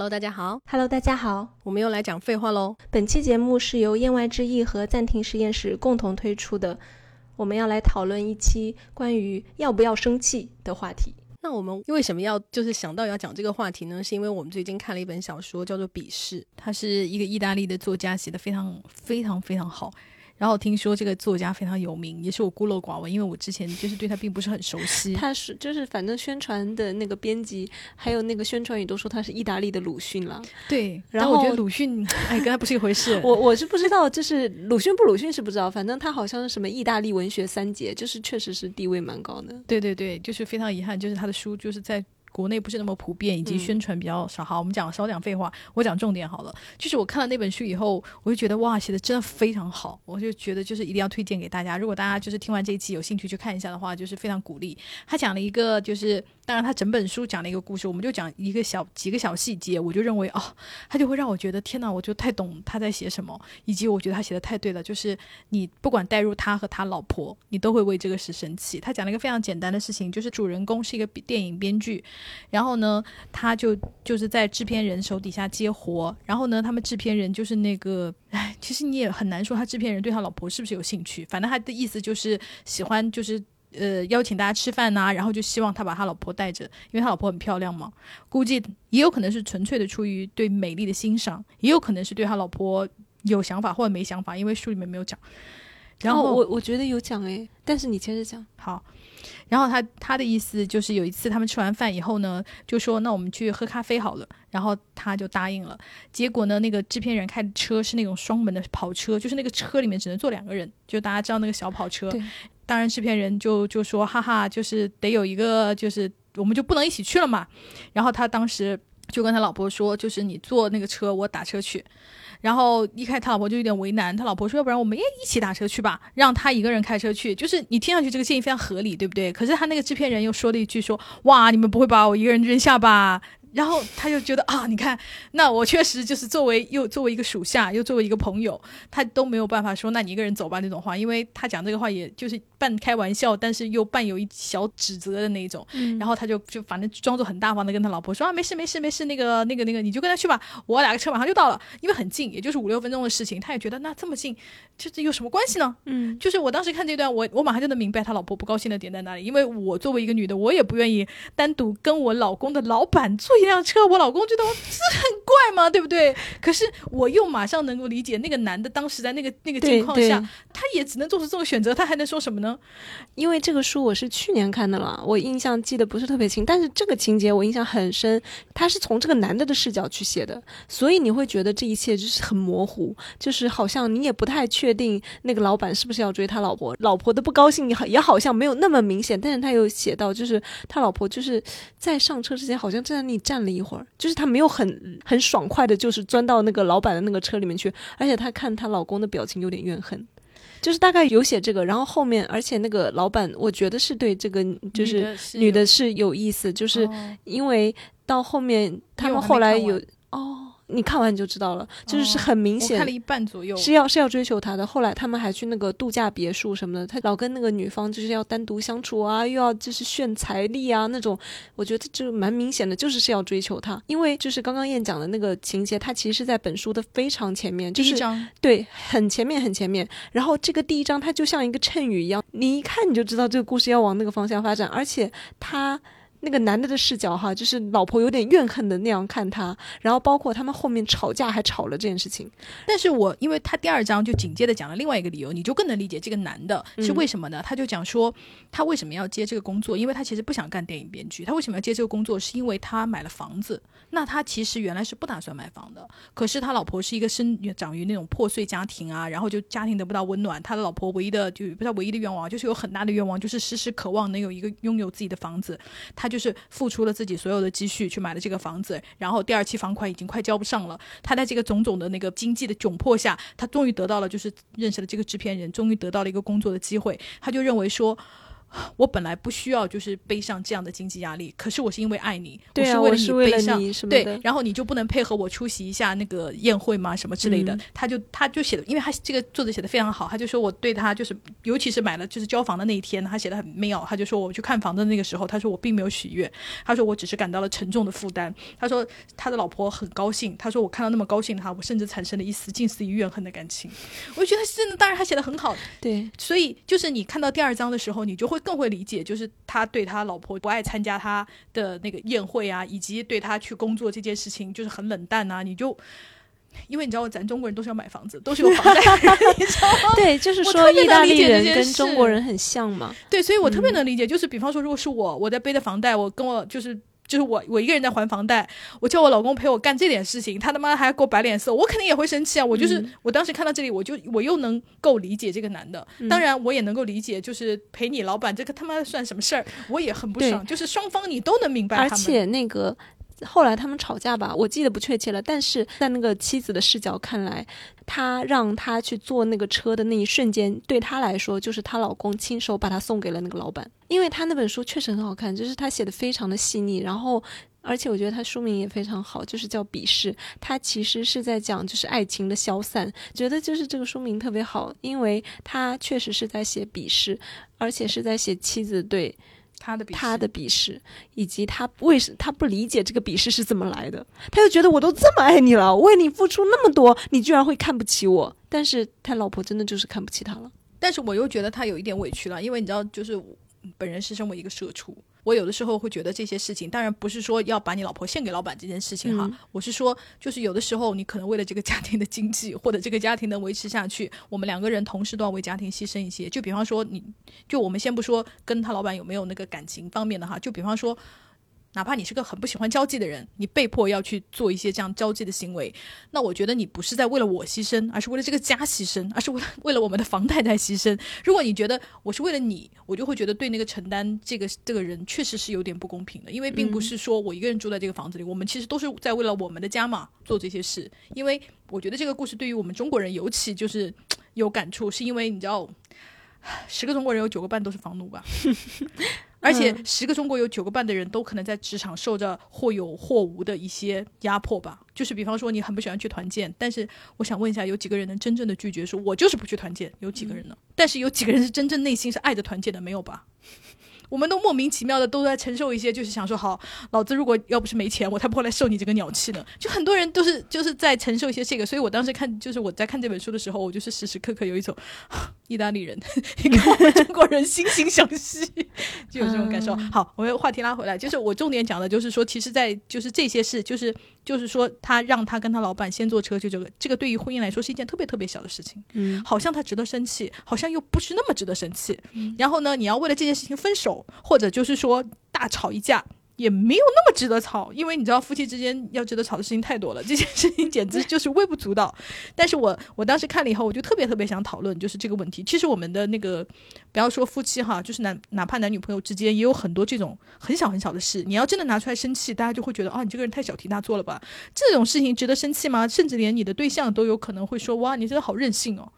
Hello，大家好。Hello，大家好。我们又来讲废话喽。本期节目是由言外之意和暂停实验室共同推出的，我们要来讨论一期关于要不要生气的话题。那我们为什么要就是想到要讲这个话题呢？是因为我们最近看了一本小说，叫做《鄙视》，它是一个意大利的作家，写的非常非常非常好。然后听说这个作家非常有名，也是我孤陋寡闻，因为我之前就是对他并不是很熟悉。他是就是反正宣传的那个编辑，还有那个宣传语都说他是意大利的鲁迅了。对，然后我觉得鲁迅，哎，跟他不是一回事。我我是不知道，就是鲁迅不鲁迅是不知道，反正他好像是什么意大利文学三杰，就是确实是地位蛮高的。对对对，就是非常遗憾，就是他的书就是在。国内不是那么普遍，以及宣传比较少。好，我们讲少讲废话，我讲重点好了。就是我看了那本书以后，我就觉得哇，写的真的非常好，我就觉得就是一定要推荐给大家。如果大家就是听完这一期有兴趣去看一下的话，就是非常鼓励。他讲了一个就是。当然，他整本书讲了一个故事，我们就讲一个小几个小细节，我就认为哦，他就会让我觉得天哪，我就太懂他在写什么，以及我觉得他写的太对了。就是你不管带入他和他老婆，你都会为这个事生气。他讲了一个非常简单的事情，就是主人公是一个电影编剧，然后呢，他就就是在制片人手底下接活，然后呢，他们制片人就是那个，哎，其实你也很难说他制片人对他老婆是不是有兴趣，反正他的意思就是喜欢就是。呃，邀请大家吃饭呐、啊，然后就希望他把他老婆带着，因为他老婆很漂亮嘛。估计也有可能是纯粹的出于对美丽的欣赏，也有可能是对他老婆有想法或者没想法，因为书里面没有讲。然后、哦、我我觉得有讲诶，但是你接着讲。好，然后他他的意思就是有一次他们吃完饭以后呢，就说那我们去喝咖啡好了，然后他就答应了。结果呢，那个制片人开的车是那种双门的跑车，就是那个车里面只能坐两个人，就大家知道那个小跑车。当然，制片人就就说哈哈，就是得有一个，就是我们就不能一起去了嘛。然后他当时就跟他老婆说，就是你坐那个车，我打车去。然后一开始他老婆就有点为难，他老婆说要不然我们也一起打车去吧，让他一个人开车去。就是你听上去这个建议非常合理，对不对？可是他那个制片人又说了一句说，哇，你们不会把我一个人扔下吧？然后他就觉得啊，你看，那我确实就是作为又作为一个属下，又作为一个朋友，他都没有办法说，那你一个人走吧那种话，因为他讲这个话也就是半开玩笑，但是又伴有一小指责的那种。嗯、然后他就就反正装作很大方的跟他老婆说啊，没事没事没事，那个那个那个你就跟他去吧，我打个车马上就到了，因为很近，也就是五六分钟的事情。他也觉得那这么近，这这有什么关系呢？嗯，就是我当时看这段，我我马上就能明白他老婆不高兴的点在哪里，因为我作为一个女的，我也不愿意单独跟我老公的老板坐一辆车，我老公。觉得这很怪吗？对不对？可是我又马上能够理解那个男的当时在那个那个情况下，他也只能做出这种选择，他还能说什么呢？因为这个书我是去年看的了，我印象记得不是特别清，但是这个情节我印象很深。他是从这个男的的视角去写的，所以你会觉得这一切就是很模糊，就是好像你也不太确定那个老板是不是要追他老婆，老婆的不高兴也好也好像没有那么明显，但是他有写到，就是他老婆就是在上车之前好像站在那里站了一会儿，就是。她没有很很爽快的，就是钻到那个老板的那个车里面去，而且她看她老公的表情有点怨恨，就是大概有写这个，然后后面，而且那个老板，我觉得是对这个就是女的是有意思，就是因为到后面他们后来有哦。你看完你就知道了，就是是很明显，哦看了一半左右，是要是要追求他的。后来他们还去那个度假别墅什么的，他老跟那个女方就是要单独相处啊，又要就是炫财力啊那种，我觉得就蛮明显的，就是是要追求他。因为就是刚刚燕讲的那个情节，它其实是在本书的非常前面，就是对，很前面很前面。然后这个第一章它就像一个衬语一样，你一看你就知道这个故事要往那个方向发展，而且他。那个男的的视角哈，就是老婆有点怨恨的那样看他，然后包括他们后面吵架还吵了这件事情。但是我因为他第二章就紧接着讲了另外一个理由，你就更能理解这个男的是为什么呢？嗯、他就讲说他为什么要接这个工作，因为他其实不想干电影编剧，他为什么要接这个工作，是因为他买了房子。那他其实原来是不打算买房的，可是他老婆是一个生长于那种破碎家庭啊，然后就家庭得不到温暖，他的老婆唯一的就不是唯一的愿望，就是有很大的愿望，就是时时渴望能有一个拥有自己的房子。他就是付出了。自己所有的积蓄去买了这个房子，然后第二期房款已经快交不上了。他在这个种种的那个经济的窘迫下，他终于得到了，就是认识了这个制片人，终于得到了一个工作的机会。他就认为说，我本来不需要就是背上这样的经济压力，可是我是因为爱你，对啊，我是为了你背上你什么的，，对然后你就不能配合我出席一下那个宴会吗？什么之类的？嗯他就他就写的，因为他这个作者写的非常好，他就说我对他就是，尤其是买了就是交房的那一天，他写的很妙，他就说我去看房的那个时候，他说我并没有喜悦，他说我只是感到了沉重的负担，他说他的老婆很高兴，他说我看到那么高兴的他，我甚至产生了一丝近似于怨恨的感情。我就觉得真的，当然他写的很好，对，所以就是你看到第二章的时候，你就会更会理解，就是他对他老婆不爱参加他的那个宴会啊，以及对他去工作这件事情就是很冷淡啊，你就。因为你知道，咱中国人都是要买房子，都是有房贷的人，你知道吗？对，就是说意大利人跟中国人很像嘛。对，所以我特嗯别能理解。就是比方说，如果是我，我在背着房贷，我跟我就是就是我我一个人在还房贷，我叫我老公陪我干这点事情，他他妈还给我摆脸色，我肯定也会生气啊。我就是、嗯我当时看到这里，我就我又能够理解这个男的，嗯当然我也能够理解，就是陪你老板这个他妈算什么事儿，我也很不爽。就是双方你都能明白他们，而且那个后来他们吵架吧，我记得不确切了，但是在那个妻子的视角看来，他让他去坐那个车的那一瞬间，对他来说就是她老公亲手把她送给了那个老板，因为他那本书确实很好看，就是他写的非常的细腻，然后。而且我觉得他书名也非常好，就是叫《鄙视》，他其实是在讲就是爱情的消散，觉得就是这个书名特别好，因为他确实是在写鄙视，而且是在写妻子对他的他的鄙视，以及他为什他不理解这个鄙视是怎么来的，他就觉得我都这么爱你了，我为你付出那么多，你居然会看不起我。但是他老婆真的就是看不起他了。但是我又觉得他有一点委屈了，因为你知道，就是我本人是身为一个社畜，我有的时候会觉得这些事情，当然不是说要把你老婆献给老板这件事情哈，嗯我是说，就是有的时候你可能为了这个家庭的经济或者这个家庭的维持下去，我们两个人同时都要为家庭牺牲一些。就比方说你，就我们先不说跟他老板有没有那个感情方面的哈，就比方说。哪怕你是个很不喜欢交际的人，你被迫要去做一些这样交际的行为，那我觉得你不是在为了我牺牲，而是为了这个家牺牲，而是为了为了我们的房贷在牺牲。如果你觉得我是为了你，我就会觉得对那个承担这个这个人确实是有点不公平的，因为并不是说我一个人住在这个房子里，我们其实都是在为了我们的家嘛做这些事。因为我觉得这个故事对于我们中国人尤其就是有感触，是因为你知道，十个中国人有九个半都是房奴吧。而且十个中国有九个半的人都可能在职场受着或有或无的一些压迫吧。就是比方说你很不喜欢去团建，但是我想问一下，有几个人能真正的拒绝说“我就是不去团建”？有几个人呢？但是有几个人是真正内心是爱着团建的？没有吧？我们都莫名其妙的都在承受一些，就是想说，好，老子如果要不是没钱，我才不会来受你这个鸟气呢。就很多人都是就是在承受一些这个，所以我当时看，就是我在看这本书的时候，我就是时时刻刻有一种 意大利人跟我们中国人惺惺相惜，就有这种感受。好，我们话题拉回来，就是我重点讲的就是说，其实，在就是这些事，就是就是说，他让他跟他老板先坐车，就这个这个对于婚姻来说是一件特别特别小的事情。嗯，好像他值得生气，好像又不是那么值得生气。然后呢，你要为了这件事情分手，或者就是说大吵一架，也没有那么值得吵，因为你知道夫妻之间要值得吵的事情太多了，这件事情简直就是微不足道。但是我我当时看了以后，我就特别特别想讨论就是这个问题。其实我们的那个不要说夫妻哈，就是男哪怕男女朋友之间也有很多这种很小很小的事，你要真的拿出来生气，大家就会觉得啊，你这个人太小题大做了吧？这种事情值得生气吗？甚至连你的对象都有可能会说哇，你真的好任性哦。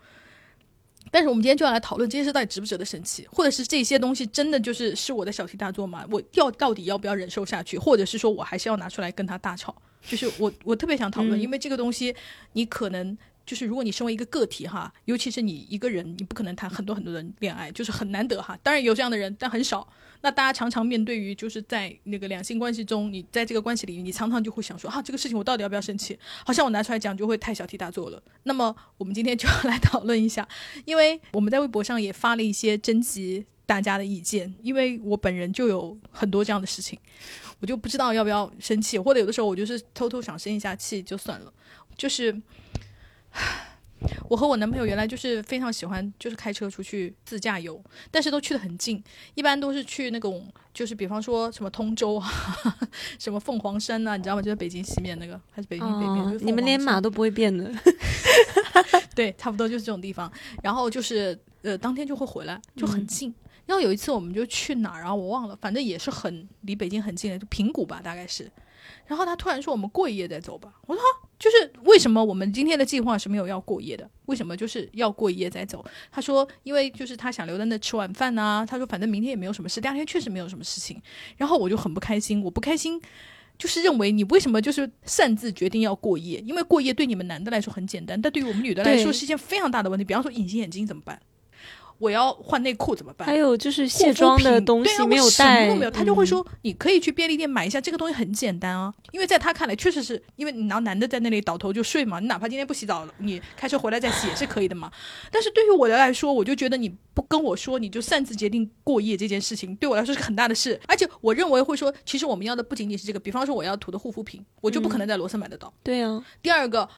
但是我们今天就要来讨论这件事到底值不值得生气，或者是这些东西真的就是是我的小题大做吗？我要到底要不要忍受下去，或者是说我还是要拿出来跟他大吵？就是我我特别想讨论，因为这个东西你可能就是如果你身为一个个体哈，尤其是你一个人，你不可能谈很多很多的恋爱，就是很难得哈。当然有这样的人，但很少。那大家常常面对于就是在那个两性关系中，你在这个关系里，你常常就会想说啊，这个事情我到底要不要生气？好像我拿出来讲就会太小题大做了。那么我们今天就要来讨论一下，因为我们在微博上也发了一些征集大家的意见，因为我本人就有很多这样的事情，我就不知道要不要生气，或者有的时候我就是偷偷想生一下气就算了，就是。我和我男朋友原来就是非常喜欢，就是开车出去自驾游，但是都去的很近，一般都是去那种，就是比方说什么通州啊，什么凤凰山呐、你知道吗？就在北京西面那个，还是北京北面？你们连马都不会变的。对，差不多就是这种地方。然后就是呃，当天就会回来，就很近。然后有一次我们就去哪儿啊？我忘了，反正也是很离北京很近的，就平谷吧，大概是。然后他突然说我们过一夜再走吧。我说啊，就是为什么我们今天的计划是没有要过夜的？为什么就是要过一夜再走？他说，因为就是他想留在那吃晚饭呐、他说，反正明天也没有什么事，第二天确实没有什么事情。然后我就很不开心，我不开心。就是认为你为什么就是擅自决定要过夜？因为过夜对你们男的来说很简单，但对于我们女的来说是一件非常大的问题。比方说隐形眼镜怎么办？我要换内裤怎么办？还有就是卸妆的东西没有什么带，都没有，他就会嗯说你可以去便利店买一下，这个东西很简单啊。因为在他看来，确实是因为你拿男的在那里倒头就睡嘛，你哪怕今天不洗澡，你开车回来再洗也是可以的嘛。但是对于我的来说，我就觉得你不跟我说，你就擅自决定过夜这件事情，对我来说是个很大的事。而且我认为会说，其实我们要的不仅仅是这个，比方说我要涂的护肤品，我就不可能在罗森买得到。对啊，第二个，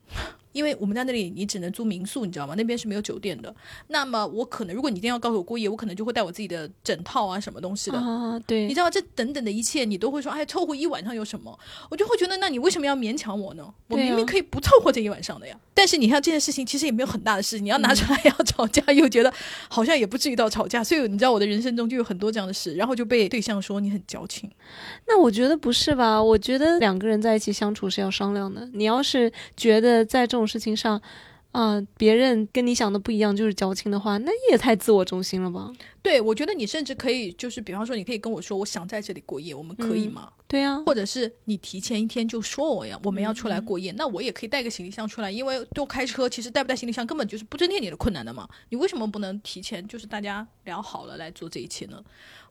因为我们在那里你只能租民宿，你知道吗？那边是没有酒店的。那么我可能，如果你一定要告诉我过夜，我可能就会带我自己的枕套啊，什么东西的。啊，对你，知道这等等的一切，你都会说，哎，凑合一晚上有什么？我就会觉得，那你为什么要勉强我呢？我明明可以不凑合这一晚上的呀。但是你看这件事情，其实也没有很大的事，你要拿出来要吵架，又觉得好像也不至于到吵架。所以你知道我的人生中就有很多这样的事，然后就被对象说你很矫情。那我觉得不是吧？我觉得两个人在一起相处是要商量的。你要是觉得在这种事情上，啊、别人跟你想的不一样，就是矫情的话，那也太自我中心了吧？对，我觉得你甚至可以，就是比方说，你可以跟我说，我想在这里过夜，我们可以嗯吗？对呀、或者是你提前一天就说我呀，我们要出来过夜，那我也可以带个行李箱出来，因为都开车，其实带不带行李箱根本就是不增添你的困难的嘛。你为什么不能提前就是大家聊好了来做这一切呢？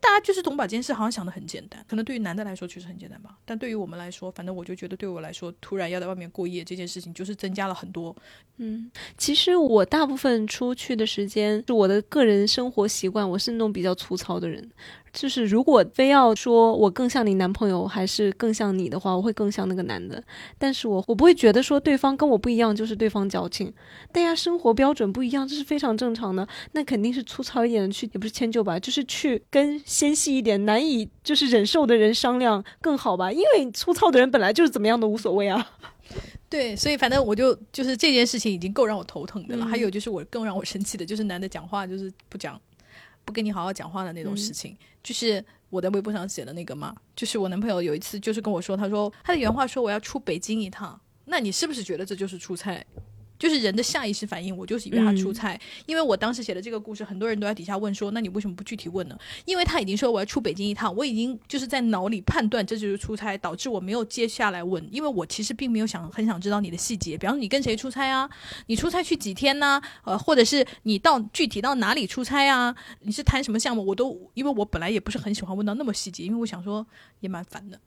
大家就是总把这件事好像想的很简单，可能对于男的来说确实很简单吧，但对于我们来说，反正我就觉得对我来说，突然要在外面过夜这件事情，就是增加了很多。嗯，其实我大部分出去的时间，是我的个人生活习惯，我是那种比较粗糙的人。就是如果非要说我更像你男朋友，还是更像你的话，我会更像那个男的。但是我我不会觉得说对方跟我不一样就是对方矫情，大家生活标准不一样，这是非常正常的。那肯定是粗糙一点的去，也不是迁就吧，就是去跟纤细一点、难以就是忍受的人商量更好吧，因为粗糙的人本来就是怎么样都无所谓啊。对，所以反正我就就是这件事情已经够让我头疼的了。嗯还有就是我更让我生气的，就是男的讲话就是不讲，不跟你好好讲话的那种嗯事情。就是我在微博上写的那个嘛，就是我男朋友有一次就是跟我说，他说他的原话说我要出北京一趟，那你是不是觉得这就是出差？就是人的下意识反应，我就是以为他出差，因为我当时写的这个故事，很多人都在底下问说，那你为什么不具体问呢？因为他已经说我要出北京一趟，我已经就是在脑里判断这就是出差，导致我没有接下来问，因为我其实并没有想很想知道你的细节，比方说你跟谁出差啊，你出差去几天呢、呃，或者是你到具体到哪里出差啊，你是谈什么项目，我都因为我本来也不是很喜欢问到那么细节，因为我想说也蛮烦的。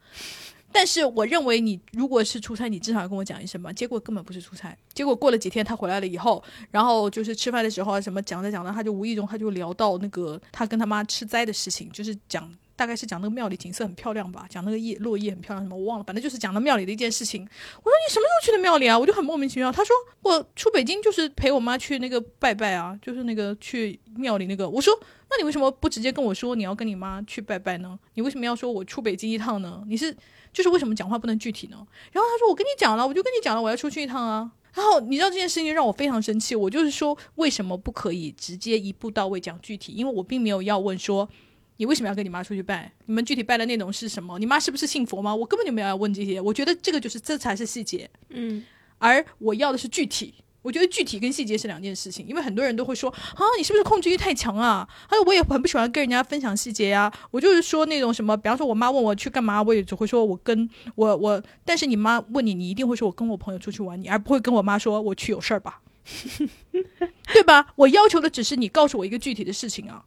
但是我认为你如果是出差，你至少要跟我讲一声吧。结果根本不是出差，结果过了几天他回来了以后，然后就是吃饭的时候啊什么讲着讲着，他就无意中他就聊到那个他跟他妈吃斋的事情，就是讲大概是讲那个庙里景色很漂亮吧，讲那个叶落叶很漂亮什么我忘了，反正就是讲到庙里的一件事情。我说你什么时候去的庙里啊？我就很莫名其妙。他说我出北京就是陪我妈去那个拜拜啊，就是那个去庙里那个。我说那你为什么不直接跟我说你要跟你妈去拜拜呢？你为什么要说我出北京一趟呢？你是就是为什么讲话不能具体呢？然后他说我跟你讲了，我就跟你讲了，我要出去一趟啊。然后你知道这件事情让我非常生气，我就是说为什么不可以直接一步到位讲具体？因为我并没有要问说你为什么要跟你妈出去拜，你们具体拜的内容是什么？你妈是不是信佛吗？我根本就没有要问这些，我觉得这个就是这才是细节，嗯，而我要的是具体。我觉得具体跟细节是两件事情，因为很多人都会说啊，你是不是控制欲太强啊？还有我也很不喜欢跟人家分享细节呀、我就是说那种什么，比方说我妈问我去干嘛，我也只会说我跟我我，但是你妈问你，你一定会说我跟我朋友出去玩，你而不会跟我妈说我去有事儿吧，对吧？我要求的只是你告诉我一个具体的事情啊。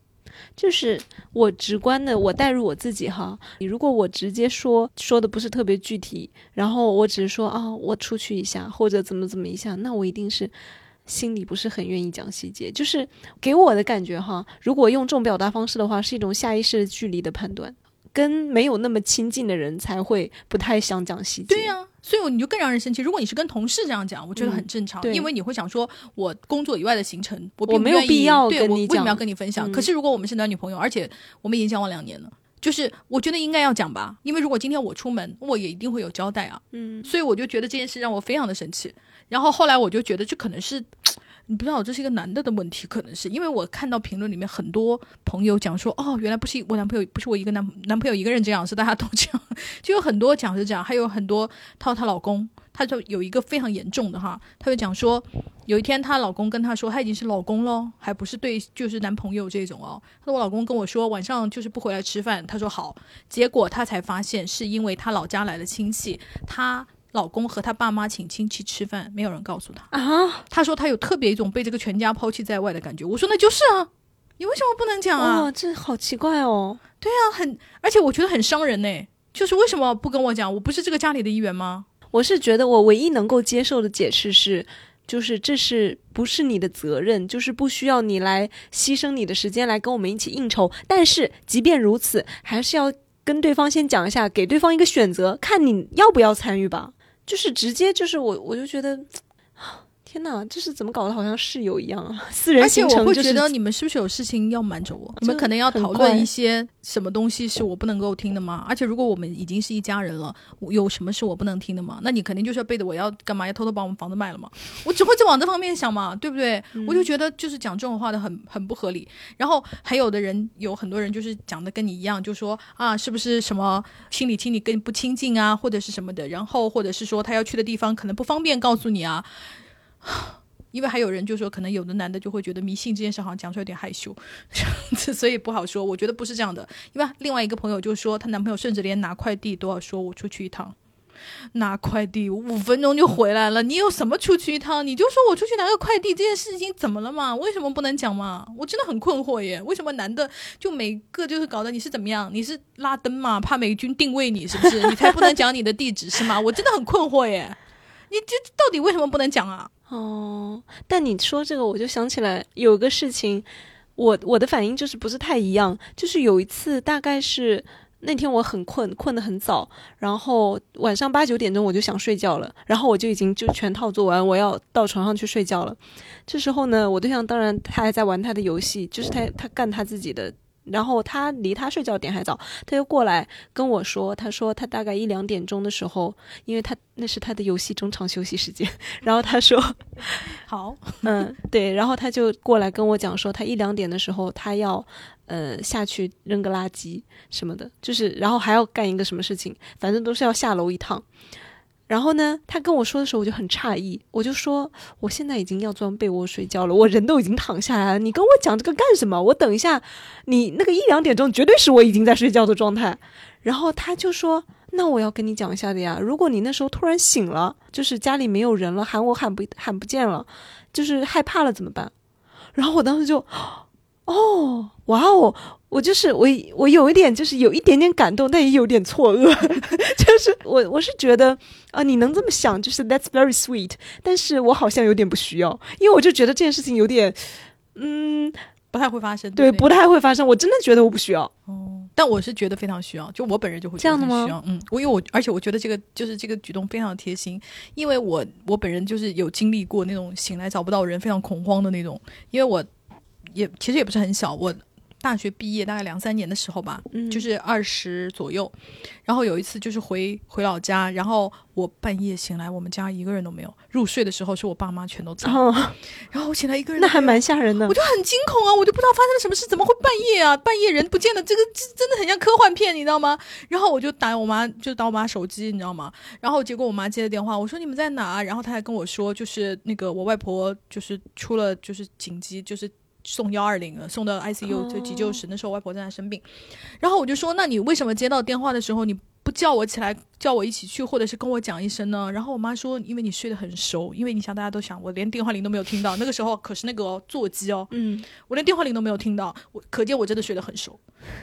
就是我直观的，我带入我自己哈。你如果我直接说说的不是特别具体，然后我只是说啊，我出去一下或者怎么怎么一下，那我一定是心里不是很愿意讲细节。就是给我的感觉哈，如果用这种表达方式的话，是一种下意识的距离的判断，跟没有那么亲近的人才会不太想讲细节。对呀、所以你就更让人生气。如果你是跟同事这样讲，我觉得很正常，对因为你会想说，我工作以外的行程，我没有必要对跟你讲我为什么要跟你分享？嗯可是如果我们是男女朋友，而且我们已经交往两年了。就是我觉得应该要讲吧，因为如果今天我出门，我也一定会有交代啊，嗯，所以我就觉得这件事让我非常的生气。然后后来我就觉得这可能是你不知道这是一个男的的问题，可能是。因为我看到评论里面很多朋友讲说，哦，原来不是我男朋友，不是我一个男男朋友一个人这样，是大家都这样，就有很多讲是这样，还有很多她她老公，她就有一个非常严重的哈，她就讲说，有一天她老公跟她说，他已经是老公了，还不是对就是男朋友这种哦，她说我老公跟我说晚上就是不回来吃饭，她说好，结果她才发现是因为她老家来了亲戚，她。老公和他爸妈请亲戚吃饭，没有人告诉他啊。他说他有特别一种被这个全家抛弃在外的感觉。我说那就是啊，你为什么不能讲啊？哦，这好奇怪哦。对啊，很，而且我觉得很伤人呢。就是为什么不跟我讲？我不是这个家里的一员吗？我是觉得我唯一能够接受的解释是，就是这是不是你的责任？就是不需要你来牺牲你的时间来跟我们一起应酬。但是即便如此，还是要跟对方先讲一下，给对方一个选择，看你要不要参与吧。就是直接就是我我就觉得，天哪，这是怎么搞的？好像室友一样啊，私人行程。而且我会觉得你们是不是有事情要瞒着我？你们可能要讨论一些什么东西是我不能够听的吗？而且如果我们已经是一家人了，有什么是我不能听的吗？那你肯定就是要背着我要干嘛？要偷偷把我们房子卖了吗？我只会在往这方面想嘛，对不对？我就觉得就是讲这种话的很很不合理。然后还有的人有很多人就是讲的跟你一样，就说啊，是不是什么心里亲你更不亲近啊，或者是什么的？然后或者是说他要去的地方可能不方便告诉你啊。因为还有人就说，可能有的男的就会觉得迷信这件事好像讲出来有点害羞，所以不好说。我觉得不是这样的。因为另外一个朋友就说，她男朋友甚至连拿快递都要说我出去一趟，拿快递五分钟就回来了。你有什么出去一趟？你就说我出去拿个快递，这件事情怎么了嘛？为什么不能讲嘛？我真的很困惑耶。为什么男的就每个就是搞得你是怎么样？你是拉登嘛？怕美军定位你是不是？你才不能讲你的地址是吗？我真的很困惑耶。你这到底为什么不能讲啊？哦，但你说这个，我就想起来有个事情，我我的反应就是不是太一样。就是有一次，大概是那天我很困，困得很早，然后晚上八九点钟我就想睡觉了，然后我就已经就全套做完，我要到床上去睡觉了。这时候呢，我对象当然他还在玩他的游戏，就是他他干他自己的。然后他离他睡觉点还早，他就过来跟我说：“他说他大概一两点钟的时候，因为他那是他的游戏中场休息时间。然后他说，好，嗯，对。然后他就过来跟我讲说，他一两点的时候他要呃下去扔个垃圾什么的，就是然后还要干一个什么事情，反正都是要下楼一趟。”然后呢，他跟我说的时候，我就很诧异，我就说我现在已经要钻被窝睡觉了，我人都已经躺下来了，你跟我讲这个干什么？我等一下，你那个一两点钟绝对是我已经在睡觉的状态。然后他就说，那我要跟你讲一下的呀，如果你那时候突然醒了，就是家里没有人了，喊我喊不喊不见了，就是害怕了怎么办？然后我当时就，哦，哇哦。我就是我，我有一点就是有一点点感动，但也有点错愕。就是我我是觉得啊，你能这么想，就是 That's very sweet。但是我好像有点不需要，因为我就觉得这件事情有点，嗯，不太会发生。对，不太会发生。我真的觉得我不需要。哦，但我是觉得非常需要，就我本人就会这样的吗？嗯，我因为我而且我觉得这个就是这个举动非常贴心，因为我我本人就是有经历过那种醒来找不到人，非常恐慌的那种。因为我也其实也不是很小，我。大学毕业大概两三年的时候吧，就是二十左右，然后有一次就是回回老家，然后我半夜醒来，我们家一个人都没有。入睡的时候是我爸妈全都在，然后我醒来一个人，那还蛮吓人的。我就很惊恐啊，我就不知道发生了什么事，怎么会半夜啊？半夜人不见了，这个这真的很像科幻片，你知道吗？然后我就打我妈，就打我妈手机，你知道吗？然后结果我妈接了电话，我说你们在哪？然后她还跟我说，就是那个我外婆就是出了就是紧急就是。送幺二零了，送到 ICU 就急救室。那时候外婆正在那生病，然后我就说：“那你为什么接到电话的时候你不叫我起来，叫我一起去，或者是跟我讲一声呢？”然后我妈说：“因为你睡得很熟，因为你想大家都想，我连电话铃都没有听到。那个时候可是那个座机哦，嗯，我连电话铃都没有听到，我可见我真的睡得很熟。”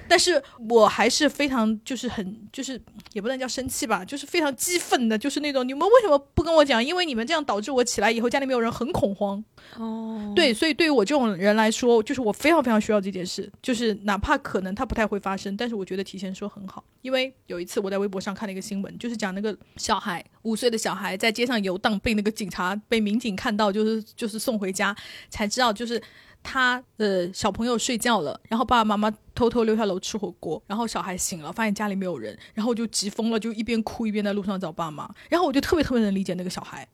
但是我还是非常就是很就是也不能叫生气吧，就是非常激愤的，就是那种你们为什么不跟我讲？因为你们这样导致我起来以后家里没有人，很恐慌。哦，对，所以对于我这种人来说，就是我非常非常需要这件事，就是哪怕可能它不太会发生，但是我觉得提前说很好。因为有一次我在微博上看了一个新闻，就是讲那个小孩五岁的小孩在街上游荡，被那个警察被民警看到，就是就是送回家，才知道就是。他的小朋友睡觉了，然后爸爸妈妈偷偷溜下楼吃火锅，然后小孩醒了，发现家里没有人，然后就急疯了，就一边哭一边在路上找爸妈。然后我就特别特别能理解那个小孩，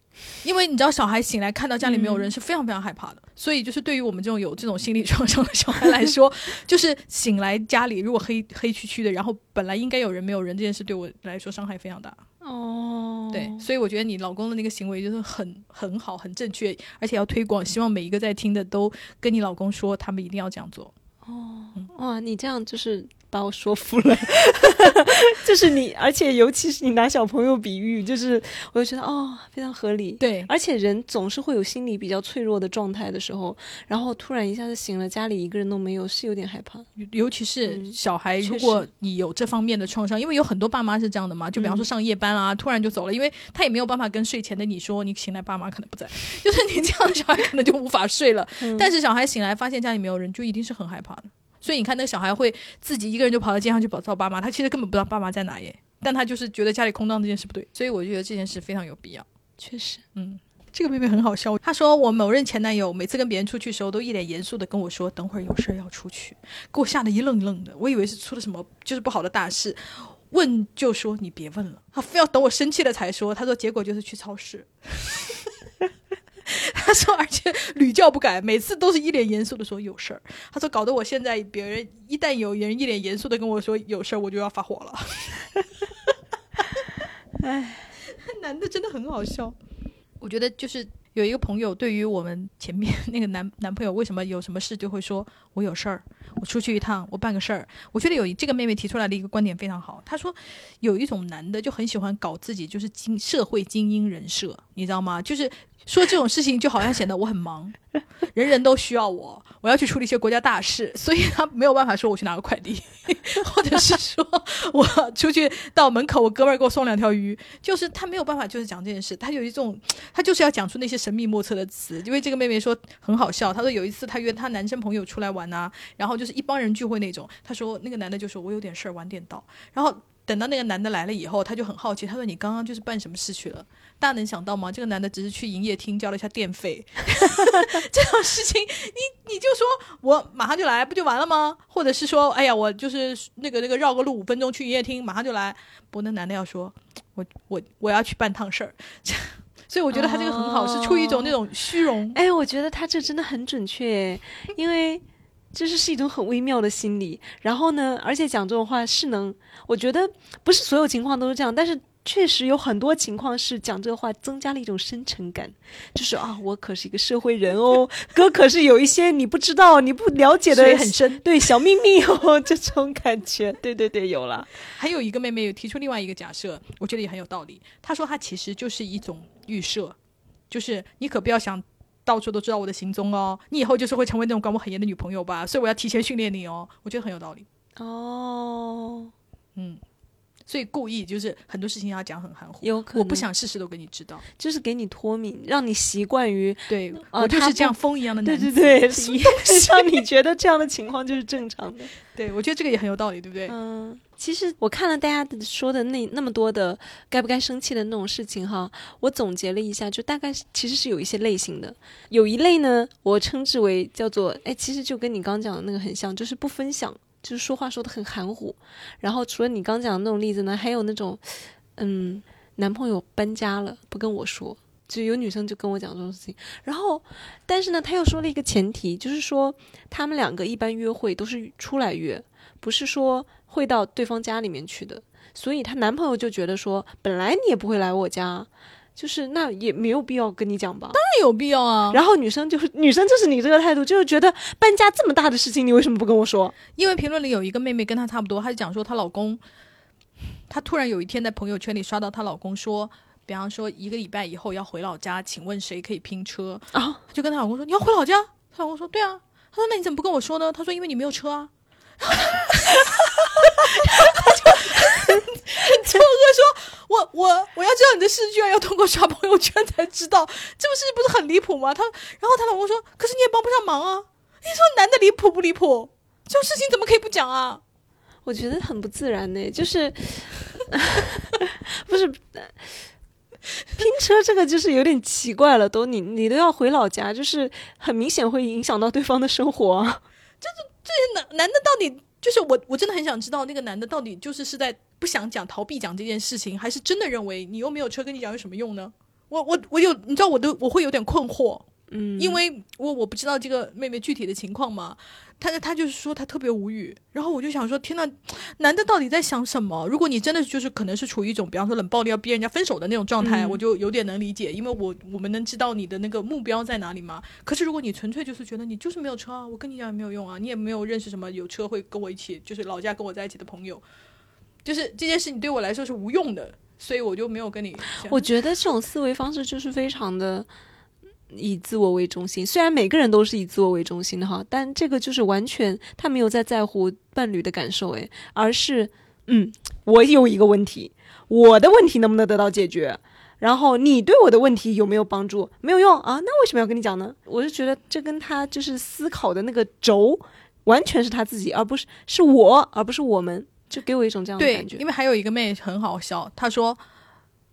因为你知道，小孩醒来看到家里没有人是非常非常害怕的，所以就是对于我们这种有这种心理创伤的小孩来说，就是醒来家里如果黑黑黢黢的，然后本来应该有人没有人这件事，对我来说伤害非常大。哦，对，所以我觉得你老公的那个行为就是很很好、很正确，而且要推广，希望每一个在听的都跟你老公说，他们一定要这样做。哦，哇，你这样就是把我说服了，就是你，而且尤其是你拿小朋友比喻，就是我就觉得哦，非常合理。对，而且人总是会有心理比较脆弱的状态的时候，然后突然一下子醒了，家里一个人都没有，是有点害怕。尤其是嗯小孩，确如果你有这方面的创伤，因为有很多爸妈是这样的嘛，就比方说嗯上夜班啊，突然就走了，因为他也没有办法跟睡前的你说，你醒来爸妈可能不在，就是你这样的小孩可能就无法睡了。嗯但是小孩醒来发现家里没有人，就一定是很害怕的。所以你看，那个小孩会自己一个人就跑到街上去找找爸妈，他其实根本不知道爸妈在哪耶，但他就是觉得家里空荡这件事不对，所以我就觉得这件事非常有必要。确实，嗯，这个妹妹很好笑。她说我某任前男友每次跟别人出去的时候，都一脸严肃的跟我说，等会儿有事儿要出去，给我吓得一愣一愣的。我以为是出了什么就是不好的大事，问就说你别问了，他非要等我生气了才说。他说结果就是去超市。他说，而且屡教不改，每次都是一脸严肃的说有事儿。他说，搞得我现在别人一旦有人一脸严肃的跟我说有事儿，我就要发火了。哎，男的真的很好笑。我觉得就是有一个朋友，对于我们前面那个男男朋友，为什么有什么事就会说我有事儿，我出去一趟，我办个事儿。我觉得有这个妹妹提出来的一个观点非常好，她说有一种男的就很喜欢搞自己就是精社会精英人设，你知道吗？就是。说这种事情就好像显得我很忙，人人都需要我，我要去处理一些国家大事，所以他没有办法说我去拿个快递，或者是说我出去到门口，我哥们儿给我送两条鱼，就是他没有办法就是讲这件事，他有一种他就是要讲出那些神秘莫测的词。因为这个妹妹说很好笑，她说有一次她约她男生朋友出来玩啊，然后就是一帮人聚会那种，她说那个男的就说我有点事儿晚点到，然后。等到那个男的来了以后，他就很好奇，他说：“你刚刚就是办什么事去了？”大家能想到吗？这个男的只是去营业厅交了一下电费，这种事情，你你就说我马上就来，不就完了吗？或者是说，哎呀，我就是那个那个绕个路五分钟去营业厅，马上就来。不，那男的要说，我我我要去办趟事儿，所以我觉得他这个很好，是出于一种那种虚荣。哎，我觉得他这真的很准确，因为这是是一种很微妙的心理。然后呢，而且讲这种话是能，我觉得不是所有情况都是这样，但是确实有很多情况是讲这个话增加了一种深沉感，就是啊，我可是一个社会人哦，哥可是有一些你不知道、你不了解的很深对小秘密哦，这种感觉，对对对，有了。还有一个妹妹有提出另外一个假设，我觉得也很有道理。她说她其实就是一种预设，就是你可不要想到处都知道我的行踪哦，你以后就是会成为那种管我很严的女朋友吧，所以我要提前训练你哦。我觉得很有道理，哦，嗯，所以故意就是很多事情要讲很含糊，有可能我不想事事都给你知道，就是给你脱敏，让你习惯于对、我就是这样风一样的对男子，对对，让你觉得这样的情况就是正常的。对我觉得这个也很有道理，对不对？嗯，其实我看了大家说的那那么多的该不该生气的那种事情哈，我总结了一下，就大概其实是有一些类型的。有一类呢，我称之为叫做哎，其实就跟你刚讲的那个很像，就是不分享，就是说话说的很含糊。然后除了你刚讲的那种例子呢，还有那种嗯，男朋友搬家了不跟我说。就有女生就跟我讲这种事情，然后，但是呢，他又说了一个前提，就是说他们两个一般约会都是出来约，不是说会到对方家里面去的，所以她男朋友就觉得说，本来你也不会来我家，就是那也没有必要跟你讲吧。当然有必要啊，然后女生就是女生就是你这个态度，就是觉得搬家这么大的事情，你为什么不跟我说？因为评论里有一个妹妹跟她差不多，她就讲说她老公，她突然有一天在朋友圈里刷到她老公说，比方说一个礼拜以后要回老家，请问谁可以拼车？啊，她就跟她老公说你要回老家，她老公说对啊，她说那你怎么不跟我说呢？她说因为你没有车啊。很错愕说，我我我要知道你的事，居然要通过刷朋友圈才知道，这个事情不是很离谱吗？他，然后她老公说，可是你也帮不上忙啊。你说男的离谱不离谱？这种事情怎么可以不讲啊？我觉得很不自然呢，就是 不是拼车这个就是有点奇怪了，都你你都要回老家，就是很明显会影响到对方的生活啊。男男的到底就是我，我真的很想知道那个男的到底就是是在不想讲、逃避讲这件事情，还是真的认为你又没有车跟你讲有什么用呢？我我我有，你知道我都我会有点困惑，嗯，因为我我不知道这个妹妹具体的情况嘛，她她就是说她特别无语，然后我就想说，天呐，男的到底在想什么？如果你真的就是可能是处于一种，比方说冷暴力要逼人家分手的那种状态，嗯我就有点能理解，因为我我们能知道你的那个目标在哪里嘛。可是如果你纯粹就是觉得你就是没有车啊，我跟你讲也没有用啊，你也没有认识什么有车会跟我一起，就是老家跟我在一起的朋友，就是这件事情对我来说是无用的，所以我就没有跟你。我觉得这种思维方式就是非常的以自我为中心。虽然每个人都是以自我为中心的哈，但这个就是完全他没有在在乎伴侣的感受，诶，而是嗯，我有一个问题，我的问题能不能得到解决？然后你对我的问题有没有帮助？没有用啊，那为什么要跟你讲呢？我就觉得这跟他就是思考的那个轴，完全是他自己，而不是是我，而不是我们，就给我一种这样的感觉，。因为还有一个妹很好笑，她说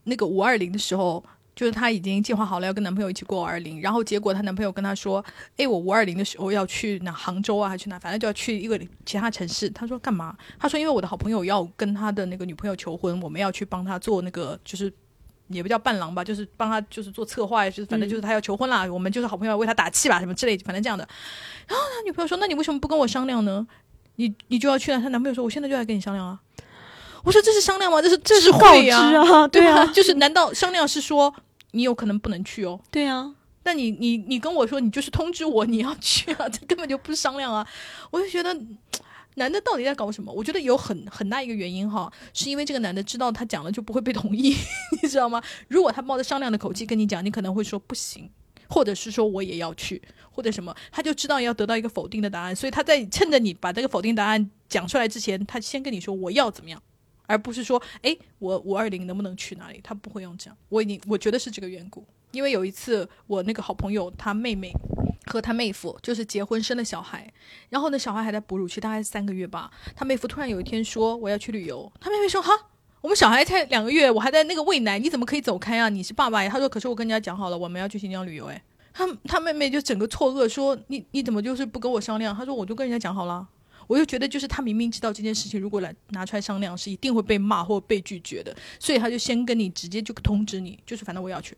那个五二零的时候，就是她已经计划好了要跟男朋友一起过五二零，然后结果她男朋友跟她说：“哎，我五二零的时候要去哪杭州啊，还去哪？反正就要去一个其他城市。”她说干嘛？她说因为我的好朋友要跟他的那个女朋友求婚，我们要去帮他做那个就是。也不叫伴郎吧，就是帮他就是做策划，就是反正就是他要求婚啦，我们就是好朋友为他打气吧，什么之类，反正这样的。然后他女朋友说：“那你为什么不跟我商量呢？你你就要去了。”她男朋友说：“我现在就来跟你商量啊。”我说：“这是商量吗？这是这是告知啊，对？啊，就是难道商量是说你有可能不能去哦？对啊，那你你你跟我说你就是通知我你要去啊，这根本就不是商量啊！我就觉得。男的到底在搞什么？我觉得有很很大一个原因哈，是因为这个男的知道他讲了就不会被同意，你知道吗？如果他冒着商量的口气跟你讲，你可能会说不行，或者是说我也要去，或者什么，他就知道要得到一个否定的答案，所以他在趁着你把这个否定答案讲出来之前，他先跟你说我要怎么样，而不是说哎我五二零能不能去哪里，他不会用这样。我已经我觉得是这个缘故，因为有一次我那个好朋友他妹妹。和他妹夫就是结婚生了小孩，然后呢，小孩还在哺乳期，大概三个月吧。他妹夫突然有一天说我要去旅游，他妹妹说哈，我们小孩才两个月，我还在那个喂奶，你怎么可以走开啊？你是爸爸呀？他说可是我跟人家讲好了，我们要去新疆旅游。哎，他他妹妹就整个错愕说你你怎么就是不跟我商量？他说我就跟人家讲好了。我就觉得就是他明明知道这件事情如果来拿出来商量是一定会被骂或被拒绝的，所以他就先跟你直接就通知你，就是反正我要去。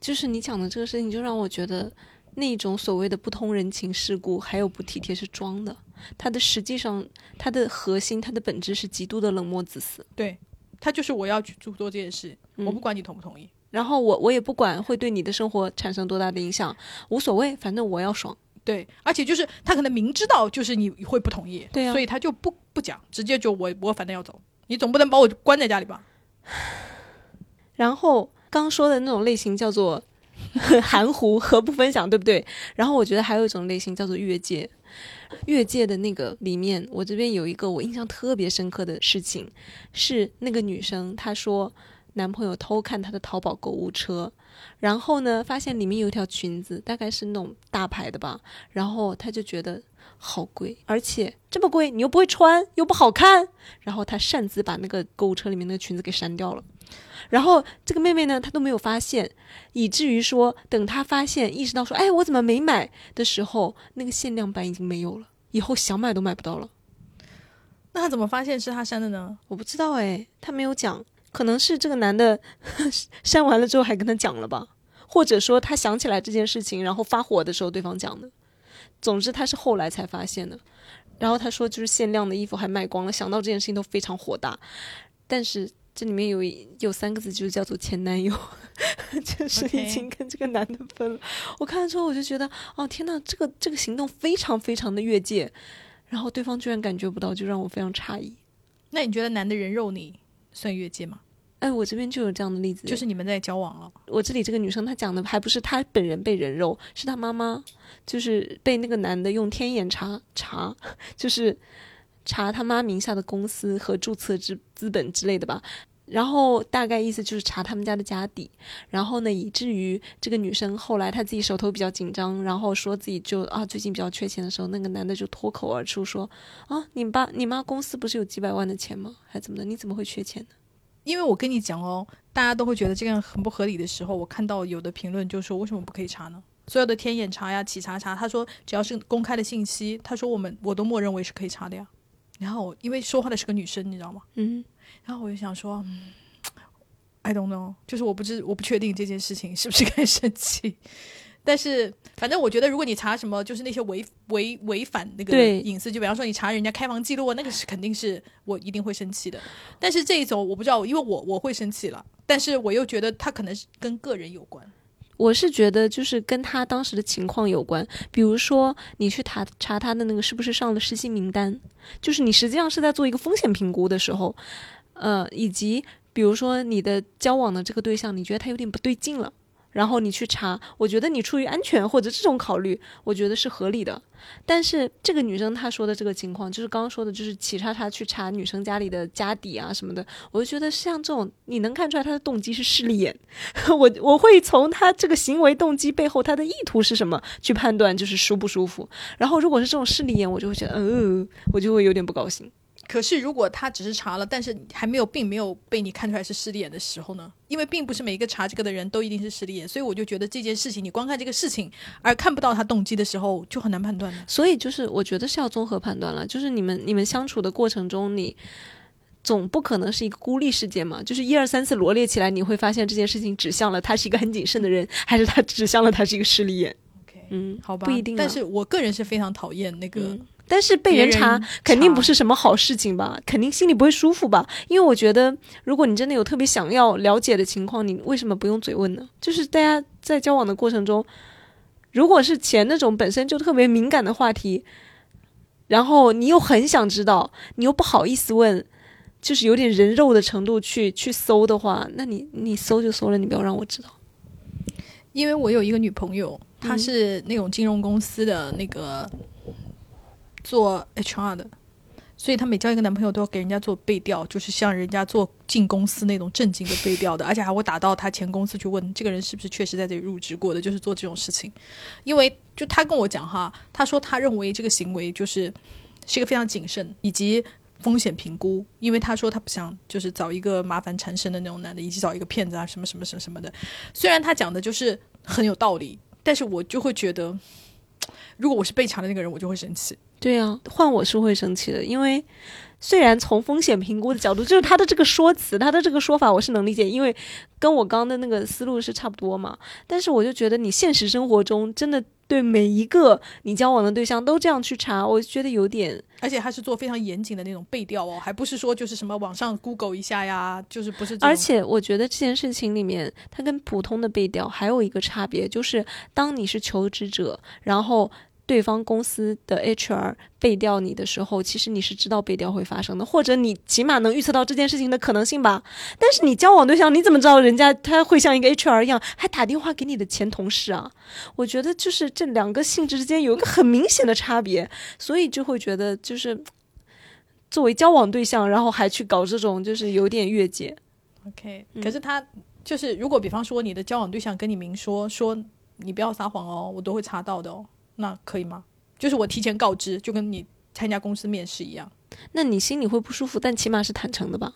就是你讲的这个事情，就让我觉得那种所谓的不通人情世故，还有不体贴是装的。他的实际上，他的核心，他的本质是极度的冷漠自私。对他就是我要去做做这件事，嗯我不管你同不同意。然后我我也不管会对你的生活产生多大的影响，无所谓，反正我要爽。对，而且就是他可能明知道就是你会不同意，对啊所以他就不不讲，直接就我我反正要走，你总不能把我关在家里吧？然后刚说的那种类型叫做 含糊和不分享，对不对？然后我觉得还有一种类型叫做越界。越界的那个里面，我这边有一个我印象特别深刻的事情，是那个女生她说男朋友偷看她的淘宝购物车，然后呢发现里面有一条裙子，大概是那种大牌的吧，然后她就觉得好贵，而且这么贵你又不会穿，又不好看，然后她擅自把那个购物车里面那个裙子给删掉了。然后这个妹妹呢，她都没有发现，以至于说，等她发现意识到说，哎，我怎么没买的时候，那个限量版已经没有了，以后想买都买不到了。那她怎么发现是他删的呢？我不知道哎，她没有讲，可能是这个男的 删完了之后还跟她讲了吧，或者说他想起来这件事情，然后发火的时候对方讲的。总之他是后来才发现的。然后他说就是限量的衣服还卖光了，想到这件事情都非常火大，但是。这里面有有三个字，就是叫做前男友，就是已经跟这个男的分了。我看了之后，我就觉得，哦天呐，这个这个行动非常非常的越界，然后对方居然感觉不到，就让我非常诧异。那你觉得男的人肉你算越界吗？哎，我这边就有这样的例子，就是你们在交往了。我这里这个女生她讲的还不是她本人被人肉，是她妈妈，就是被那个男的用天眼查查，就是查他妈名下的公司和注册资资本之类的吧。然后大概意思就是查他们家的家底，然后呢，以至于这个女生后来她自己手头比较紧张，然后说自己就啊最近比较缺钱的时候，那个男的就脱口而出说啊你爸你妈公司不是有几百万的钱吗？还怎么的？你怎么会缺钱呢？因为我跟你讲哦，大家都会觉得这样很不合理的时候，我看到有的评论就说为什么不可以查呢？所有的天眼查呀、企查查，他说只要是公开的信息，他说我们我都默认为是可以查的呀。然后因为说话的是个女生，你知道吗？嗯。然后我就想说，嗯，I don't know，就是我不知我不确定这件事情 是不是该生气。但是，反正我觉得，如果你查什么，就是那些违违违反那个隐私，就比方说你查人家开房记录啊，那个是肯定是我一定会生气的。但是这一种我不知道，因为我我会生气了，但是我又觉得他可能是跟个人有关。我是觉得就是跟他当时的情况有关，比如说你去查查他的那个是不是上了失信名单，就是你实际上是在做一个风险评估的时候，呃，以及比如说你的交往的这个对象，你觉得他有点不对劲了。然后你去查，我觉得你出于安全或者这种考虑，我觉得是合理的。但是这个女生她说的这个情况，就是刚刚说的，就是企查查去查女生家里的家底啊什么的，我就觉得像这种，你能看出来她的动机是势利眼。我我会从她这个行为动机背后，她的意图是什么去判断，就是舒不舒服。然后如果是这种势利眼，我就会觉得，呃，我就会有点不高兴。可是，如果他只是查了，但是还没有，并没有被你看出来是势利眼的时候呢？因为并不是每一个查这个的人都一定是势利眼，所以我就觉得这件事情，你光看这个事情而看不到他动机的时候，就很难判断的。所以就是我觉得是要综合判断了，就是你们你们相处的过程中，你总不可能是一个孤立事件嘛？就是一二三四罗列起来，你会发现这件事情指向了他是一个很谨慎的人，还是他指向了他是一个势利眼？OK，嗯，好吧，不一定啊。但是我个人是非常讨厌那个。嗯但是被人查肯定不是什么好事情吧？肯定心里不会舒服吧？因为我觉得，如果你真的有特别想要了解的情况，你为什么不用嘴问呢？就是大家在交往的过程中，如果是钱那种本身就特别敏感的话题，然后你又很想知道，你又不好意思问，就是有点人肉的程度去去搜的话，那你你搜就搜了，你不要让我知道。因为我有一个女朋友，她嗯是那种金融公司的那个做 HR 的，所以她每交一个男朋友都要给人家做背调，就是像人家做进公司那种正经的背调的，而且还会打到他前公司去问这个人是不是确实在这里入职过的，就是做这种事情。因为就他跟我讲哈，他说他认为这个行为就是是一个非常谨慎以及。风险评估，因为他说他不想就是找一个麻烦缠身的那种男的，以及找一个骗子啊什么什么什么什么的。虽然他讲的就是很有道理，但是我就会觉得，如果我是被抢的那个人，我就会生气。对啊，换我是会生气的，因为虽然从风险评估的角度，就是他的这个说辞，他的这个说法我是能理解，因为跟我刚刚的那个思路是差不多嘛。但是我就觉得你现实生活中真的对每一个你交往的对象都这样去查，我觉得有点。而且他是做非常严谨的那种背调哦，还不是说就是什么网上 Google 一下呀，就是不是。而且我觉得这件事情里面，它跟普通的背调还有一个差别，就是当你是求职者，然后。对方公司的 HR 背调你的时候，其实你是知道背调会发生的，或者你起码能预测到这件事情的可能性吧。但是你交往对象，你怎么知道人家他会像一个 HR 一样，还打电话给你的前同事啊？我觉得就是这两个性质之间有一个很明显的差别，所以就会觉得就是作为交往对象，然后还去搞这种，就是有点越界。OK，、嗯可是他就是如果比方说你的交往对象跟你明说说你不要撒谎哦，我都会查到的哦，那可以吗？就是我提前告知，就跟你参加公司面试一样，那你心里会不舒服，但起码是坦诚的吧？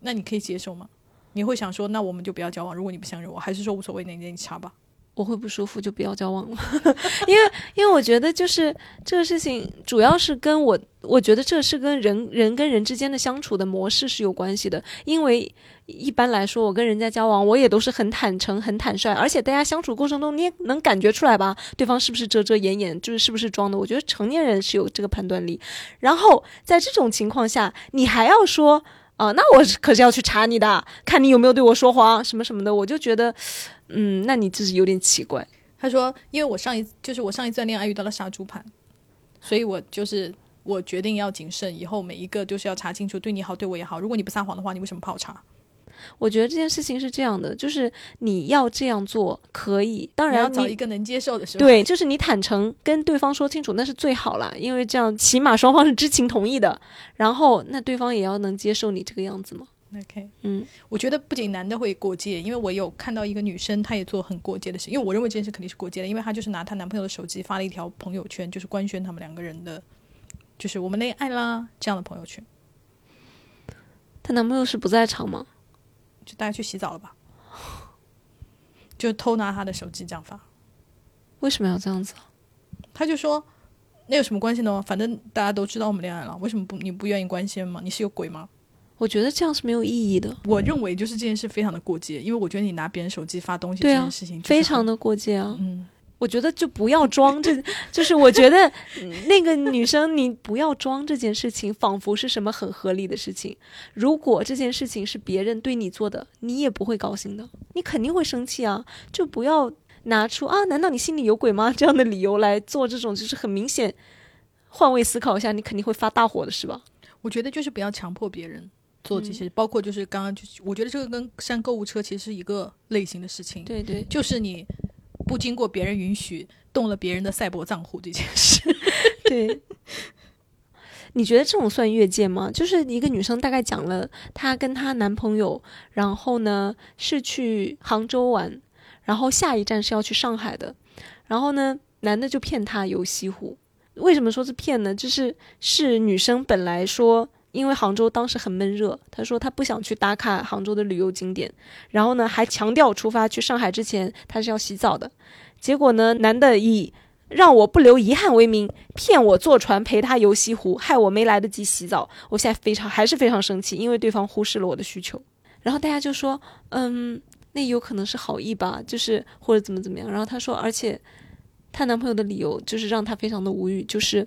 那你可以接受吗？你会想说，那我们就不要交往，如果你不相信我，还是说无所谓，那你查吧。我会不舒服，就不要交往了，因为因为我觉得就是这个事情主要是跟我，我觉得这是跟人人跟人之间的相处的模式是有关系的。因为一般来说，我跟人家交往，我也都是很坦诚、很坦率，而且大家相处过程中，你也能感觉出来吧，对方是不是遮遮掩掩，就是是不是装的。我觉得成年人是有这个判断力。然后在这种情况下，你还要说。那我可是要去查你的，看你有没有对我说谎，什么什么的，我就觉得，嗯，那你就是有点奇怪。他说，因为我上一就是我上一段恋爱遇到了杀猪盘，所以我就是我决定要谨慎，以后每一个就是要查清楚，对你好，对我也好。如果你不撒谎的话，你为什么怕我查？我觉得这件事情是这样的，就是你要这样做可以，当然要找一个能接受的，是吧？对，就是你坦诚跟对方说清楚，那是最好了，因为这样起码双方是知情同意的，然后那对方也要能接受你这个样子嘛。OK，嗯，我觉得不仅男的会过界，因为我有看到一个女生，她也做很过界的事，因为我认为这件事肯定是过界的，因为她就是拿她男朋友的手机发了一条朋友圈，就是官宣他们两个人的，就是我们恋爱啦这样的朋友圈，她男朋友是不在场吗？就大家去洗澡了吧，就偷拿他的手机这样发，为什么要这样子啊？他就说那有什么关系呢？反正大家都知道我们恋爱了，为什么不你不愿意关心吗？你是有鬼吗？我觉得这样是没有意义的，我认为就是这件事非常的过界，因为我觉得你拿别人手机发东西这件事情、非常的过界啊。嗯，我觉得就不要装，这就是我觉得嗯那个女生你不要装这件事情，仿佛是什么很合理的事情。如果这件事情是别人对你做的，你也不会高兴的，你肯定会生气啊。就不要拿出啊，难道你心里有鬼吗？这样的理由来做这种，就是很明显。换位思考一下，你肯定会发大火的，是吧？我觉得就是不要强迫别人做这嗯些，包括就是刚刚就是，我觉得这个跟上购物车其实是一个类型的事情，对对，就是你不经过别人允许动了别人的赛博账户这件事。对，你觉得这种算越界吗？就是一个女生大概讲了她跟她男朋友，然后呢是去杭州玩，然后下一站是要去上海的，然后呢男的就骗她游西湖。为什么说是骗呢？就是是女生本来说。因为杭州当时很闷热，他说他不想去打卡杭州的旅游景点，然后呢还强调出发去上海之前他是要洗澡的。结果呢，男的以让我不留遗憾为名，骗我坐船陪他游西湖，害我没来得及洗澡。我现在非常还是非常生气，因为对方忽视了我的需求。然后大家就说，嗯，那有可能是好意吧，就是或者怎么怎么样。然后她说，而且她男朋友的理由就是让她非常的无语，就是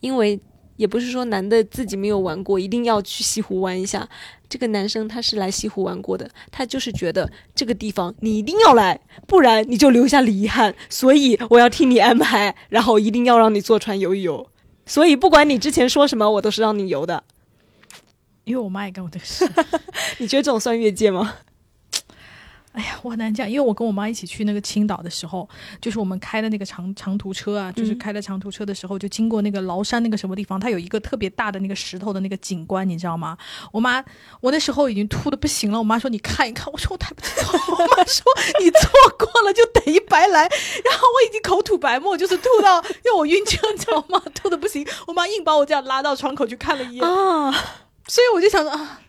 因为也不是说男的自己没有玩过，一定要去西湖玩一下。这个男生他是来西湖玩过的，他就是觉得这个地方你一定要来，不然你就留下了遗憾。所以我要替你安排，然后一定要让你坐船游一游。所以不管你之前说什么，我都是让你游的。因为我妈也跟我这个事，你觉得这种算越界吗？哎呀，我很难讲，因为我跟我妈一起去那个青岛的时候，就是我们开的那个长长途车啊，就是嗯开的长途车的时候，就经过那个崂山那个什么地方，它有一个特别大的那个石头的那个景观，你知道吗？我妈，我那时候已经吐的不行了，我妈说你看一看，我说我抬不起头，我妈说你错过了就等于白来，然后我已经口吐白沫，就是吐到因为我晕车，你知道吗？吐的不行，我妈硬把我这样拉到窗口去看了一眼，啊，所以我就想着啊，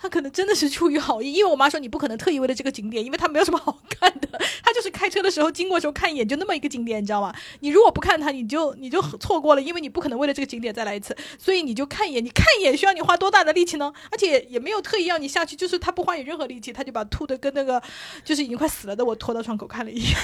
他可能真的是出于好意，因为我妈说你不可能特意为了这个景点，因为它没有什么好看的，他就是开车的时候经过时候看一眼，就那么一个景点，你知道吗？你如果不看它，你就你就错过了，因为你不可能为了这个景点再来一次，所以你就看一眼，你看一眼需要你花多大的力气呢？而且也没有特意让你下去，就是他不花你任何力气，他就把吐的跟那个就是已经快死了的我拖到窗口看了一眼，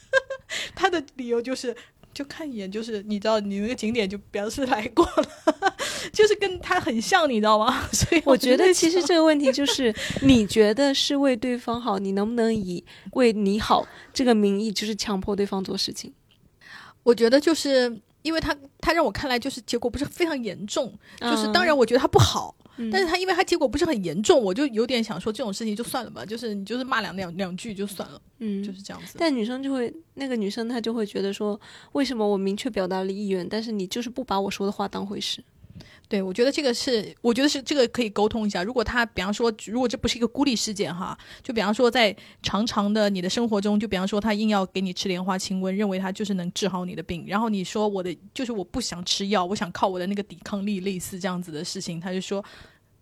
他的理由就是。就看一眼，就是你知道，你那个景点就表示来过了，就是跟他很像，你知道吗？所以我觉得其实这个问题就是，你觉得是为对方好，你能不能以为你好这个名义，就是强迫对方做事情？我觉得就是因为他他让我看来就是结果不是非常严重，就是当然我觉得他不好，嗯但是他因为他结果不是很严重，我就有点想说这种事情就算了吧，就是你就是骂两两两句就算了，嗯，就是这样子。但女生就会，那个女生她就会觉得说，为什么我明确表达了意愿，但是你就是不把我说的话当回事？对，我觉得这个是，我觉得是这个可以沟通一下。如果他，比方说，如果这不是一个孤立事件哈，就比方说在长长的你的生活中，就比方说他硬要给你吃莲花清瘟，认为他就是能治好你的病，然后你说我的就是我不想吃药，我想靠我的那个抵抗力，类似这样子的事情，他就说。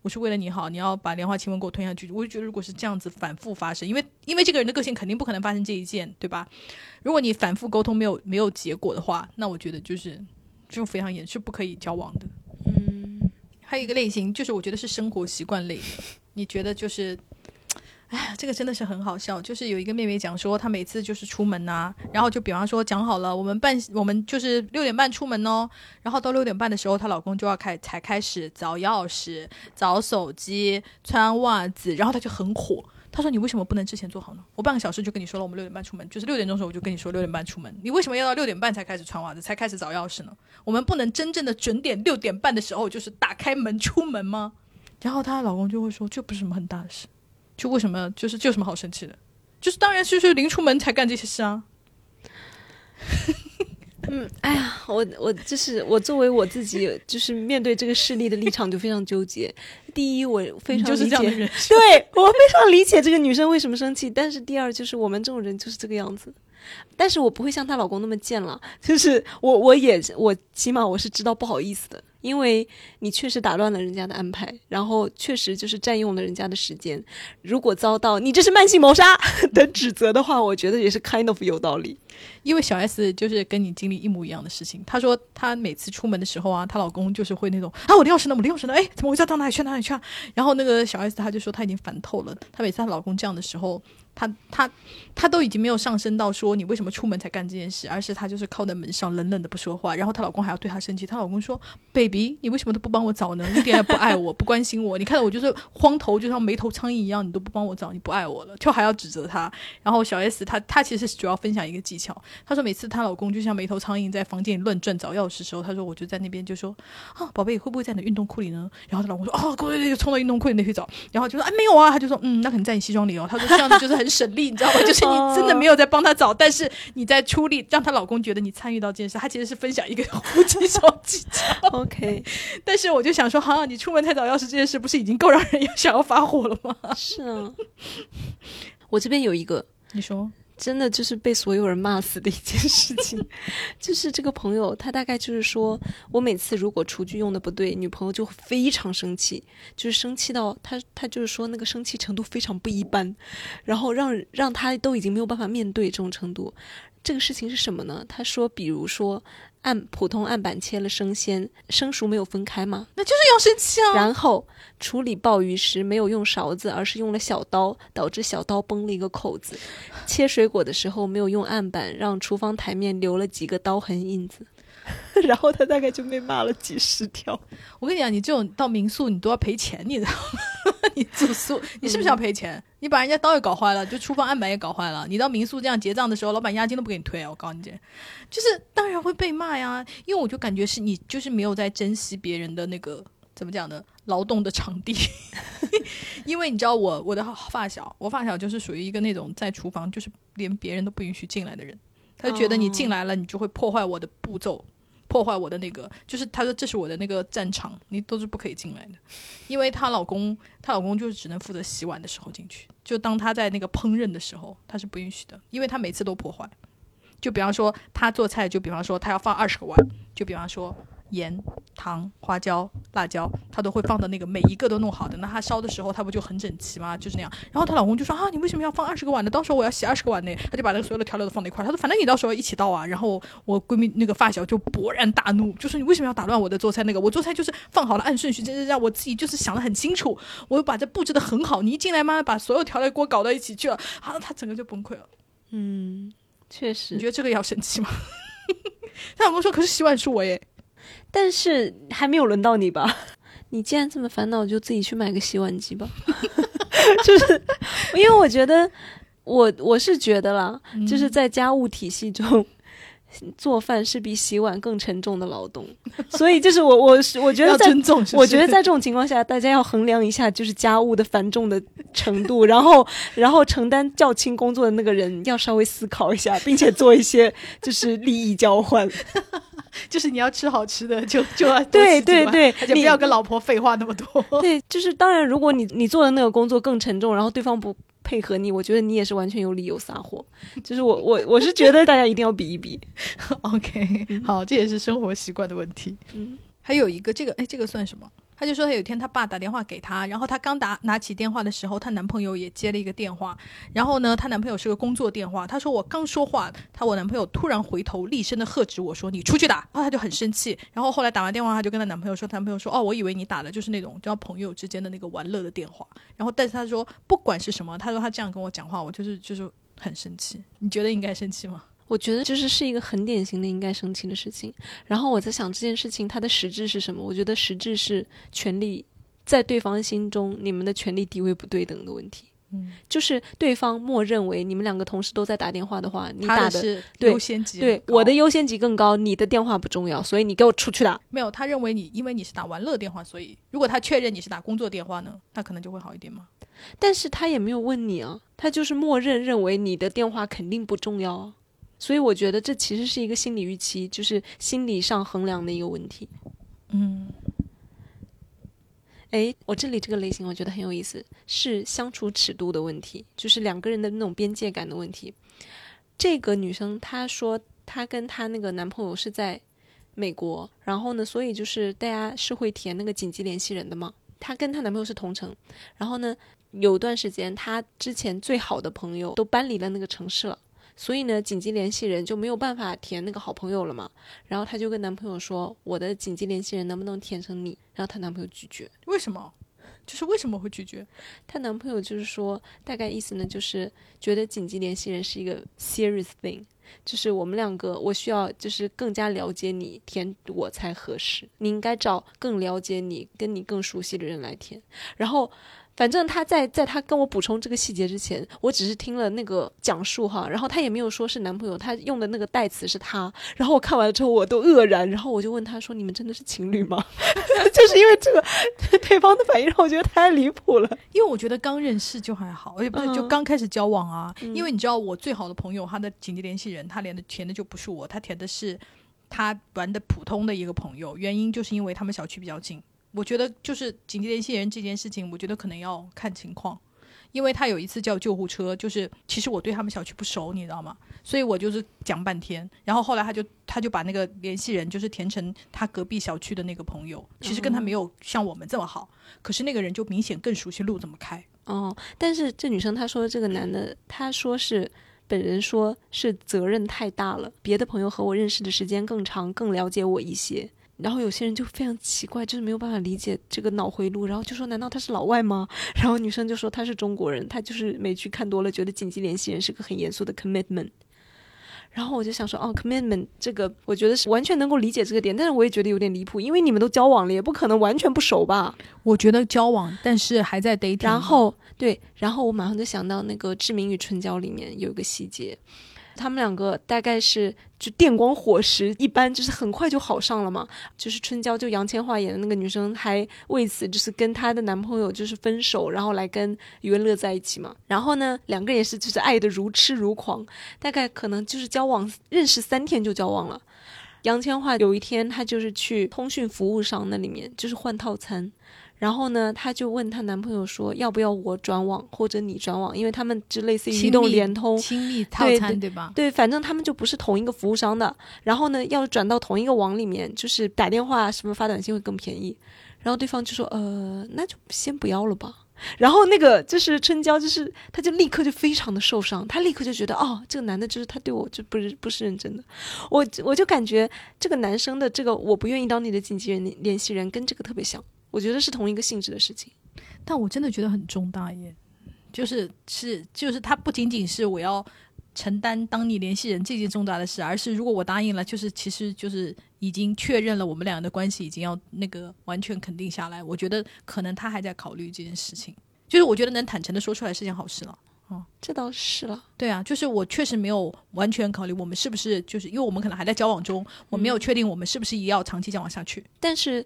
我是为了你好，你要把莲花清瘟给我吞下去。我就觉得，如果是这样子反复发生，因为因为这个人的个性肯定不可能发生这一件，对吧？如果你反复沟通没有没有结果的话，那我觉得就是就非常严，是不可以交往的。还有一个类型，就是我觉得是生活习惯类的。你觉得就是，哎呀，这个真的是很好笑。就是有一个妹妹讲说，她每次就是出门呐、然后就比方说讲好了，我们半我们就是六点半出门哦，然后到六点半的时候，她老公就要开才开始找钥匙、找手机、穿袜子，然后她就很火。她说：“你为什么不能之前做好呢？我半个小时就跟你说了，我们六点半出门，就是六点钟的时候我就跟你说六点半出门，你为什么要到六点半才开始穿袜子，才开始找钥匙呢？我们不能真正的准点六点半的时候就是打开门出门吗？”然后她老公就会说：“这不是什么很大的事，就为什么就是这有什么好生气的？就是当然就是临出门才干这些事啊。哎呀，我我就是我作为我自己，就是面对这个事例的立场就非常纠结。第一，我非常理解，这样的人，对我非常理解这个女生为什么生气，但是第二就是我们这种人就是这个样子，但是我不会像她老公那么贱了，就是我我也我起码我是知道不好意思的，因为你确实打乱了人家的安排，然后确实就是占用了人家的时间。如果遭到你这是慢性谋杀 的指责的话，我觉得也是 kind of 有道理。因为小 S 就是跟你经历一模一样的事情。她说她每次出门的时候啊，她老公就是会那种啊，我的钥匙呢？我的钥匙呢？哎，怎么回事？到哪里去？哪里去啊？然后那个小 S 她就说她已经烦透了。她每次她老公这样的时候，她她她都已经没有上升到说你为什么出门才干这件事，而是她就是靠在门上冷冷的不说话。然后她老公还要对她生气。她老公说：“baby，你为什么都不帮我找呢？一点也不爱我，不关心我。你看到我就是荒头，就像没头苍蝇一样，你都不帮我找，你不爱我了，就还要指责他。然后小 S 她她其实主要分享一个技巧。她说每次她老公就像没头苍蝇在房间里乱转找钥匙的时候，她说我就在那边就说啊，宝贝会不会在你的运动裤里呢？然后她老公说啊，对对对，就冲到运动裤里那去找。然后就说哎没有啊，他就说嗯，那可能在你西装里哦。他说这样子就是很省力，你知道吗？就是你真的没有在帮他找，但是你在出力，让她老公觉得你参与到这件事。他其实是分享一个夫妻小技巧。OK，但是我就想说，哈，你出门太早钥匙这件事，不是已经够让人想要发火了吗？是啊，我这边有一个。你说，真的就是被所有人骂死的一件事情，就是这个朋友，他大概就是说我每次如果厨具用的不对，女朋友就会非常生气，就是生气到他他就是说那个生气程度非常不一般，然后让让他都已经没有办法面对这种程度。这个事情是什么呢？他说，比如说案普通案板切了生鲜，生熟没有分开吗？那就是要生气啊！然后处理鲍鱼时没有用勺子，而是用了小刀，导致小刀崩了一个口子。切水果的时候没有用案板，让厨房台面留了几个刀痕印子。然后他大概就被骂了几十条。我跟你讲，你这种到民宿你都要赔钱，你知道吗？你住宿你是不是要赔钱？你把人家刀也搞坏了，就厨房案板也搞坏了，你到民宿这样结账的时候，老板押金都不给你退啊！我告诉你，就是当然会被骂呀，因为我就感觉是你就是没有在珍惜别人的那个怎么讲呢？劳动的场地，因为你知道我我的发小，我发小就是属于一个那种在厨房就是连别人都不允许进来的人，他就觉得你进来了，你就会破坏我的步骤。破坏我的那个，就是她说这是我的那个战场，你都是不可以进来的，因为她老公，她老公就是只能负责洗碗的时候进去，就当她在那个烹饪的时候，她是不允许的，因为她每次都破坏。就比方说她做菜，就比方说她要放二十个碗，就比方说盐、糖、花椒、辣椒，她都会放的那个每一个都弄好的。那她烧的时候，她不就很整齐吗？就是那样。然后她老公就说啊，你为什么要放二十个碗呢？到时候我要洗二十个碗呢。她就把那个所有的调料都放在一块儿。她说反正你到时候一起倒啊。然后我闺蜜那个发小就勃然大怒，就说你为什么要打乱我的做菜？那个我做菜就是放好了按顺序，真是让我自己就是想的很清楚，我把这布置的很好。你一进来嘛，把所有调料给我搞到一起去了，啊，她整个就崩溃了。嗯，确实你觉。得这个要生气吗？她老公说：“可是洗碗是我耶。但是还没有轮到你吧？你既然这么烦恼，就自己去买个洗碗机吧。就是因为我觉得，我我是觉得啦，嗯就是在家务体系中。做饭是比洗碗更沉重的劳动，所以就是我我是我觉得在我觉得在这种情况下，大家要衡量一下就是家务的繁重的程度，然后然后承担较轻工作的那个人要稍微思考一下，并且做一些就是利益交换。就是你要吃好吃的，就就要多对对对你而且不要跟老婆废话那么多。对，就是当然，如果你你做的那个工作更沉重，然后对方不配合你，我觉得你也是完全有理由撒谎。就是我我我是觉得大家一定要比一比。OK，好，这也是生活习惯的问题。嗯，还有一个，这个哎，这个算什么？她就说，她有一天她爸打电话给她，然后她刚打拿起电话的时候，她男朋友也接了一个电话，然后呢，她男朋友是个工作电话，她说我刚说话，她我男朋友突然回头厉声的喝止我说你出去打，然后她就很生气，然后后来打完电话，她就跟她男朋友说，她男朋友说哦，我以为你打的就是那种叫朋友之间的那个玩乐的电话，然后但是她说不管是什么，她说她这样跟我讲话，我就是就是很生气，你觉得应该生气吗？我觉得就是是一个很典型的应该生气的事情。然后我在想这件事情它的实质是什么？我觉得实质是权力在对方心中你们的权力地位不对等的问题。嗯，就是对方默认为你们两个同时都在打电话的话，你打的的是优先级很对，我的优先级更高，你的电话不重要，所以你给我出去打。没有，他认为你因为你是打玩乐电话，所以如果他确认你是打工作电话呢，那可能就会好一点嘛。但是他也没有问你啊，他就是默认认为你的电话肯定不重要啊，所以我觉得这其实是一个心理预期，就是心理上衡量的一个问题。嗯，哎，我这里这个类型我觉得很有意思，是相处尺度的问题，就是两个人的那种边界感的问题。这个女生她说她跟她那个男朋友是在美国，然后呢，所以就是大家是会填那个紧急联系人的嘛。她跟她男朋友是同城，然后呢，有段时间她之前最好的朋友都搬离了那个城市了。所以呢，紧急联系人就没有办法填那个好朋友了嘛。然后她就跟男朋友说：“我的紧急联系人能不能填成你？”然后她男朋友拒绝。为什么？就是为什么会拒绝？她男朋友就是说，大概意思呢，就是觉得紧急联系人是一个 serious thing，就是我们两个，我需要就是更加了解你，填我才合适。你应该找更了解你、跟你更熟悉的人来填。然后。反正他在在他跟我补充这个细节之前，我只是听了那个讲述哈，然后他也没有说是男朋友，他用的那个代词是他，然后我看完了之后我都愕然，然后我就问他说：“你们真的是情侣吗？” 就是因为这个 对方的反应让我觉得太离谱了。因为我觉得刚认识就还好，也不是就刚开始交往啊。因为你知道我最好的朋友，他的紧急联系人，他连的填的就不是我，他填的是他玩的普通的一个朋友，原因就是因为他们小区比较近。我觉得就是紧急联系人这件事情，我觉得可能要看情况，因为他有一次叫救护车，就是其实我对他们小区不熟，你知道吗？所以我就是讲半天，然后后来他就他就把那个联系人就是填成他隔壁小区的那个朋友，其实跟他没有像我们这么好，可是那个人就明显更熟悉路怎么开。哦，但是这女生她说这个男的，他说是本人说是责任太大了，别的朋友和我认识的时间更长，更了解我一些。然后有些人就非常奇怪，就是没有办法理解这个脑回路，然后就说：“难道他是老外吗？” 然后女生就说：“他是中国人，他就是美剧看多了，觉得紧急联系人是个很严肃的 commitment。”然后我就想说：“哦，commitment 这个，我觉得是完全能够理解这个点，但是我也觉得有点离谱，因为你们都交往了，也不可能完全不熟吧？”我觉得交往，但是还在 dating。然后对，然后我马上就想到那个《志明与春娇》里面有一个细节。他们两个大概是就电光火石，一般就是很快就好上了嘛。就是春娇，就杨千嬅演的那个女生，还为此就是跟她的男朋友就是分手，然后来跟余文乐在一起嘛。然后呢，两个人也是就是爱的如痴如狂，大概可能就是交往认识三天就交往了。杨千嬅有一天她就是去通讯服务商那里面就是换套餐。然后呢，她就问她男朋友说：“要不要我转网或者你转网？因为他们就类似于移动、联通、亲密套餐，对吧？对，反正他们就不是同一个服务商的。然后呢，要转到同一个网里面，就是打电话什么发短信会更便宜。然后对方就说：呃，那就先不要了吧。然后那个就是春娇，就是她就立刻就非常的受伤，她立刻就觉得哦，这个男的就是他对我就不是不是认真的。我我就感觉这个男生的这个我不愿意当你的紧急人联系人，跟这个特别像。”我觉得是同一个性质的事情，但我真的觉得很重大耶，就是是就是他不仅仅是我要承担当你联系人这件重大的事，而是如果我答应了，就是其实就是已经确认了我们俩的关系已经要那个完全肯定下来。我觉得可能他还在考虑这件事情，就是我觉得能坦诚的说出来是件好事了。哦，这倒是了，对啊，就是我确实没有完全考虑我们是不是就是因为我们可能还在交往中，我没有确定我们是不是也要长期交往下去，但是。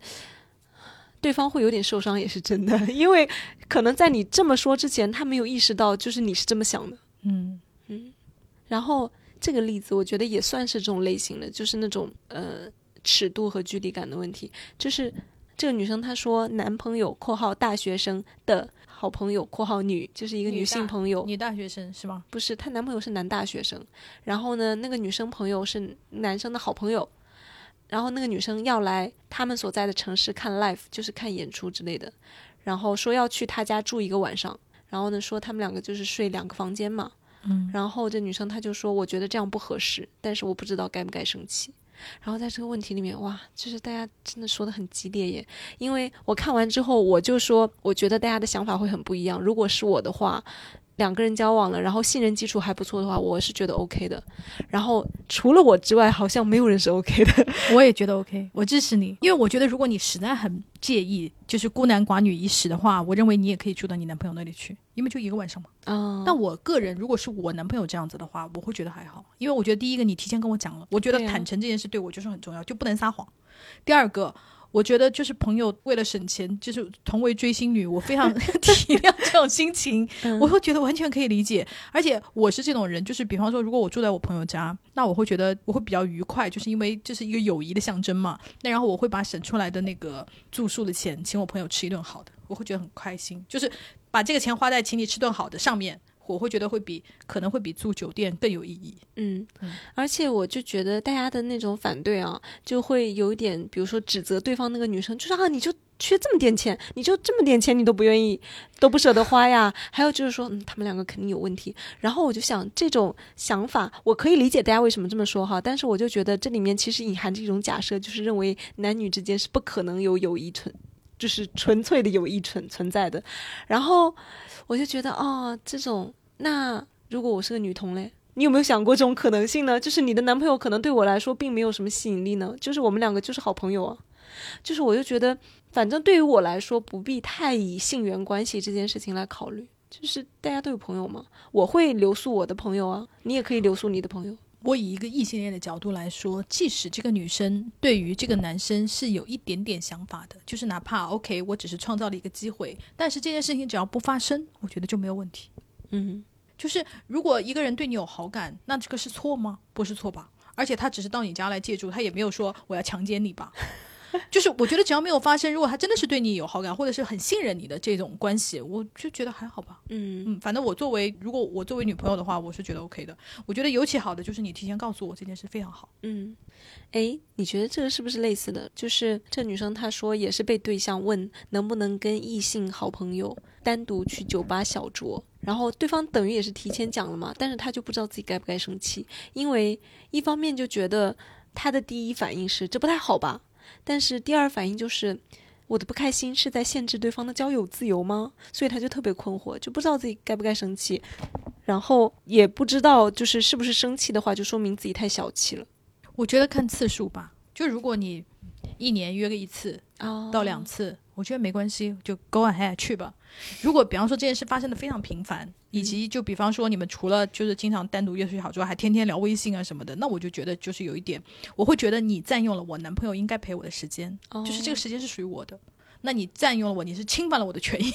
对方会有点受伤也是真的，因为可能在你这么说之前，他没有意识到就是你是这么想的。嗯嗯。然后这个例子我觉得也算是这种类型的，就是那种呃尺度和距离感的问题。就是这个女生她说，男朋友（括号大学生）的好朋友（括号女）就是一个女性朋友，女大学生是吗？不是，她男朋友是男大学生。然后呢，那个女生朋友是男生的好朋友。然后那个女生要来他们所在的城市看 live，就是看演出之类的。然后说要去他家住一个晚上。然后呢，说他们两个就是睡两个房间嘛。嗯。然后这女生她就说：“我觉得这样不合适，但是我不知道该不该生气。”然后在这个问题里面，哇，就是大家真的说的很激烈耶。因为我看完之后，我就说，我觉得大家的想法会很不一样。如果是我的话。两个人交往了，然后信任基础还不错的话，我是觉得 OK 的。然后除了我之外，好像没有人是 OK 的。我也觉得 OK，我支持你，因为我觉得如果你实在很介意，就是孤男寡女一时的话，我认为你也可以住到你男朋友那里去，因为就一个晚上嘛。啊，但我个人如果是我男朋友这样子的话，我会觉得还好，因为我觉得第一个你提前跟我讲了，我觉得坦诚这件事对我就是很重要，就不能撒谎。第二个。我觉得就是朋友为了省钱，就是同为追星女，我非常 体谅这种心情，我会觉得完全可以理解。而且我是这种人，就是比方说，如果我住在我朋友家，那我会觉得我会比较愉快，就是因为这是一个友谊的象征嘛。那然后我会把省出来的那个住宿的钱，请我朋友吃一顿好的，我会觉得很开心，就是把这个钱花在请你吃顿好的上面。我会觉得会比可能会比住酒店更有意义。嗯嗯，而且我就觉得大家的那种反对啊，就会有一点，比如说指责对方那个女生，就是啊，你就缺这么点钱，你就这么点钱，你都不愿意，都不舍得花呀。还有就是说，嗯，他们两个肯定有问题。然后我就想，这种想法我可以理解大家为什么这么说哈，但是我就觉得这里面其实隐含着一种假设，就是认为男女之间是不可能有友谊存，就是纯粹的友谊存存在的。然后我就觉得，哦，这种那如果我是个女同嘞？你有没有想过这种可能性呢？就是你的男朋友可能对我来说并没有什么吸引力呢，就是我们两个就是好朋友啊。就是我就觉得，反正对于我来说，不必太以性缘关系这件事情来考虑。就是大家都有朋友嘛，我会留宿我的朋友啊，你也可以留宿你的朋友。我以一个异性恋的角度来说，即使这个女生对于这个男生是有一点点想法的，就是哪怕 OK，我只是创造了一个机会，但是这件事情只要不发生，我觉得就没有问题。嗯就是如果一个人对你有好感，那这个是错吗？不是错吧？而且他只是到你家来借住，他也没有说我要强奸你吧？就是我觉得只要没有发生，如果他真的是对你有好感，或者是很信任你的这种关系，我就觉得还好吧。嗯嗯，反正我作为如果我作为女朋友的话，我是觉得 OK 的。我觉得尤其好的就是你提前告诉我这件事非常好。嗯，哎，你觉得这个是不是类似的？就是这女生她说也是被对象问能不能跟异性好朋友单独去酒吧小酌，然后对方等于也是提前讲了嘛，但是她就不知道自己该不该生气，因为一方面就觉得她的第一反应是这不太好吧，但是第二反应就是。我的不开心是在限制对方的交友自由吗？所以他就特别困惑，就不知道自己该不该生气，然后也不知道就是是不是生气的话，就说明自己太小气了。我觉得看次数吧，就如果你一年约个一次啊到两次，我觉得没关系，就 go ahead 去吧。如果比方说这件事发生的非常频繁，以及就比方说你们除了就是经常单独约出去好之外，还天天聊微信啊什么的，那我就觉得就是有一点，我会觉得你占用了我男朋友应该陪我的时间，哦就是这个时间是属于我的。那你占用了我，你是侵犯了我的权益，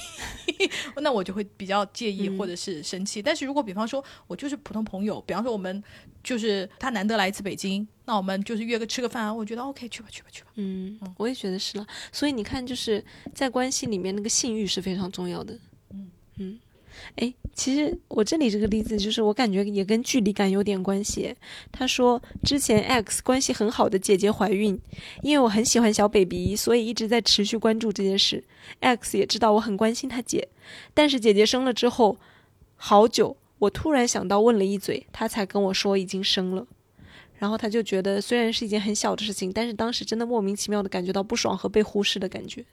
那我就会比较介意嗯或者是生气。但是如果比方说我就是普通朋友，比方说我们就是他难得来一次北京，那我们就是约个吃个饭啊，我觉得 OK，去吧去吧去吧。嗯，我也觉得是了。所以你看，就是在关系里面，那个信誉是非常重要的。嗯嗯，哎，其实我这里这个例子，就是我感觉也跟距离感有点关系。他说，之前 X 关系很好的姐姐怀孕，因为我很喜欢小 baby，所以一直在持续关注这件事。X 也知道我很关心他姐，但是姐姐生了之后，好久，我突然想到问了一嘴，他才跟我说已经生了。然后他就觉得，虽然是一件很小的事情，但是当时真的莫名其妙的感觉到不爽和被忽视的感觉。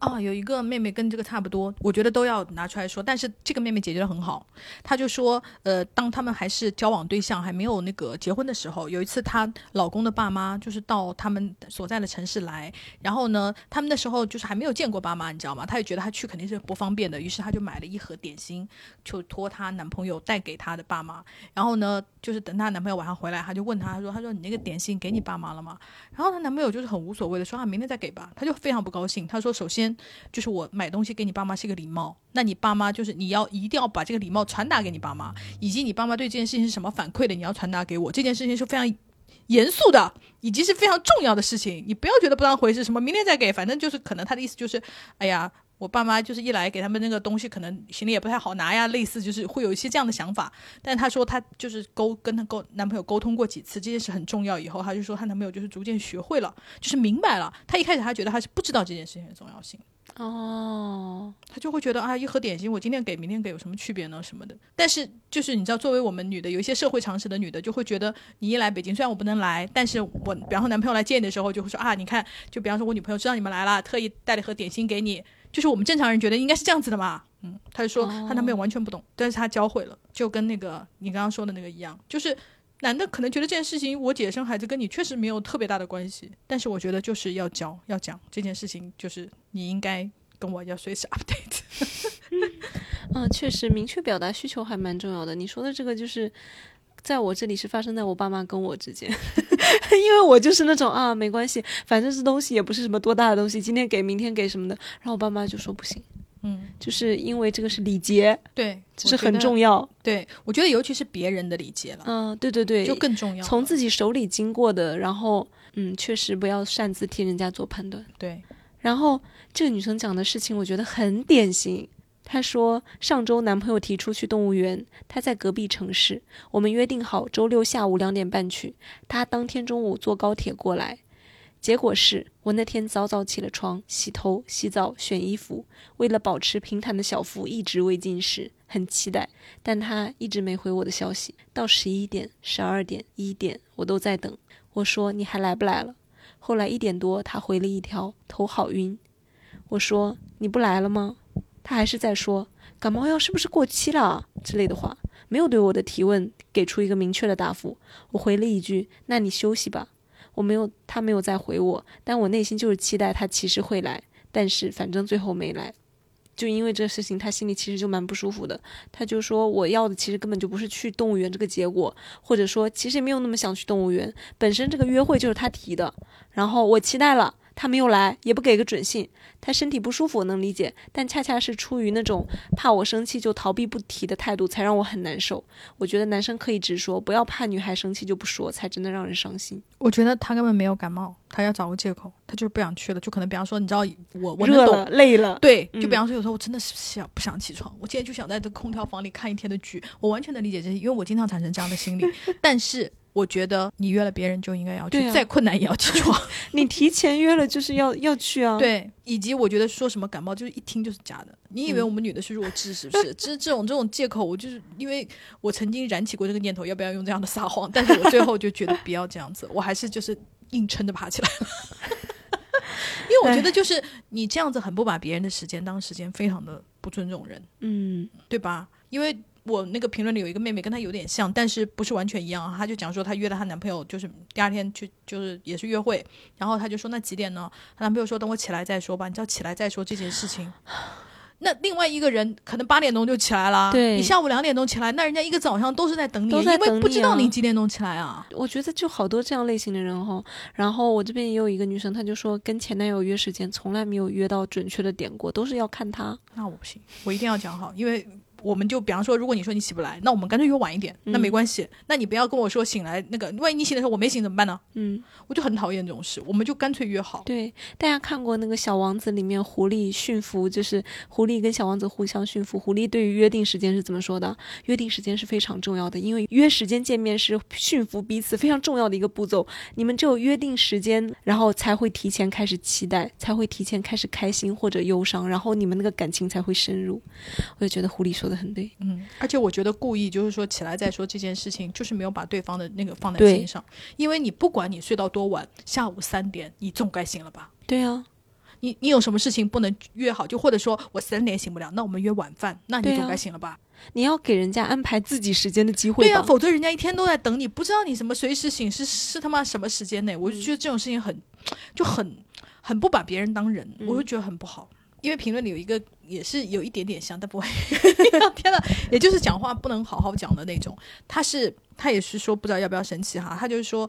啊，有一个妹妹跟这个差不多，我觉得都要拿出来说。但是这个妹妹解决的很好，她就说，呃，当他们还是交往对象，还没有那个结婚的时候，有一次她老公的爸妈就是到他们所在的城市来，然后呢，他们那时候就是还没有见过爸妈，你知道吗？她也觉得她去肯定是不方便的，于是她就买了一盒点心，就托她男朋友带给她的爸妈。然后呢，就是等她男朋友晚上回来，她就问他，她说，她说你那个点心给你爸妈了吗？然后她男朋友就是很无所谓的说啊，明天再给吧。她就非常不高兴，她说，首先。就是我买东西给你爸妈是一个礼貌，那你爸妈就是你要一定要把这个礼貌传达给你爸妈，以及你爸妈对这件事情是什么反馈的，你要传达给我。这件事情是非常严肃的，以及是非常重要的事情，你不要觉得不当回事，什么明天再给，反正就是可能他的意思就是，哎呀。我爸妈就是一来给他们那个东西，可能行李也不太好拿呀，类似就是会有一些这样的想法。但她说她就是沟跟她沟男朋友沟通过几次，这件事很重要。以后她就说她男朋友就是逐渐学会了，就是明白了。她一开始她觉得她是不知道这件事情的重要性。哦，他就会觉得啊，一盒点心我今天给明天给有什么区别呢？什么的。但是就是你知道，作为我们女的，有一些社会常识的女的就会觉得，你一来北京，虽然我不能来，但是我比方说男朋友来接你的时候，就会说啊，你看，就比方说我女朋友知道你们来了，特意带了一盒点心给你，就是我们正常人觉得应该是这样子的嘛。嗯，她就说她男朋友完全不懂，但是她教会了，就跟那个你刚刚说的那个一样，就是。男的可能觉得这件事情，我姐生孩子跟你确实没有特别大的关系，但是我觉得就是要教要讲这件事情，就是你应该跟我要随时 update。嗯，确实，明确表达需求还蛮重要的。你说的这个就是，在我这里是发生在我爸妈跟我之间，因为我就是那种啊，没关系，反正这东西也不是什么多大的东西，今天给明天给什么的。然后我爸妈就说不行，嗯，就是因为这个是礼节，对，这是很。重要。对，我觉得尤其是别人的礼节了，嗯，对对对，就更重要。从自己手里经过的，然后嗯，确实不要擅自替人家做判断。对，然后这个女生讲的事情，我觉得很典型。他说上周男朋友提出去动物园，他在隔壁城市，我们约定好周六下午两点半去，他当天中午坐高铁过来。结果是我那天早早起了床，洗头、洗澡、选衣服，为了保持平坦的小腹，一直未进食，很期待。但他一直没回我的消息，到十一点、十二点、一点，我都在等。我说你还来不来了？后来一点多，他回了一条头好晕。我说你不来了吗？他还是在说感冒药是不是过期了之类的话，没有对我的提问给出一个明确的答复。我回了一句：那你休息吧。我没有，他没有再回我，但我内心就是期待他其实会来，但是反正最后没来，就因为这事情，他心里其实就蛮不舒服的。他就说我要的其实根本就不是去动物园这个结果，或者说其实也没有那么想去动物园，本身这个约会就是他提的，然后我期待了。他没有来，也不给个准信。他身体不舒服，我能理解，但恰恰是出于那种怕我生气就逃避不提的态度，才让我很难受。我觉得男生可以直说，不要怕女孩生气就不说，才真的让人伤心。我觉得他根本没有感冒，他要找个借口，他就是不想去了。就可能比方说，你知道我我热了累了，对，嗯就比方说有时候我真的是想不想起床，我今天就想在这空调房里看一天的剧，我完全能理解这些，因为我经常产生这样的心理。但是我觉得你约了别人就应该要去，啊再困难也要起床。你提前约了就是要要去啊。，对，以及我觉得说什么感冒，就是一听就是假的。你以为我们女的是弱智是不是？这这种这种借口，我就是因为我曾经燃起过这个念头，要不要用这样的撒谎？但是我最后就觉得不要这样子，我还是就是硬撑着爬起来了。因为我觉得就是你这样子很不把别人的时间当时间，非常的不尊重人，嗯对吧？因为我那个评论里有一个妹妹跟她有点像，但是不是完全一样啊。她就讲说她约了她男朋友，就是第二天去就是也是约会，然后她就说那几点呢？她男朋友说等我起来再说吧。你知道起来再说这件事情。那另外一个人可能八点钟就起来了，对你下午两点钟起来，那人家一个早上都是在等你，因为不知道你几点钟起来啊。我觉得就好多这样类型的人哈。然后我这边也有一个女生，她就说跟前男友约时间从来没有约到准确的点过，都是要看他。那我不行，我一定要讲好，因为我们就比方说，如果你说你起不来，那我们干脆约晚一点，那没关系。那你不要跟我说醒来那个，万一你醒的时候我没醒怎么办呢？嗯，我就很讨厌这种事，我们就干脆约好。对，大家看过那个《小王子》里面狐狸驯服，就是狐狸跟小王子互相驯服。狐狸对于约定时间是怎么说的？约定时间是非常重要的，因为约时间见面是驯服彼此非常重要的一个步骤。你们只有约定时间，然后才会提前开始期待，才会提前开始开心或者忧伤，然后你们那个感情才会深入。我就觉得狐狸说的很对。嗯，而且我觉得故意就是说起来再说这件事情，就是没有把对方的那个放在心上，因为你不管你睡到多晚，下午三点你总该醒了吧？对啊，你你有什么事情不能约好？就或者说我三点醒不了，那我们约晚饭，那你总该醒了吧？你要给人家安排自己时间的机会对呀、吧。否则人家一天都在等你，不知道你什么随时醒是是他妈什么时间内，我就嗯觉得这种事情很就很很不把别人当人，嗯我就觉得很不好。因为评论里有一个也是有一点点像，但不会，天呐，也就是讲话不能好好讲的那种。他是他也是说不知道要不要生气哈，他就是说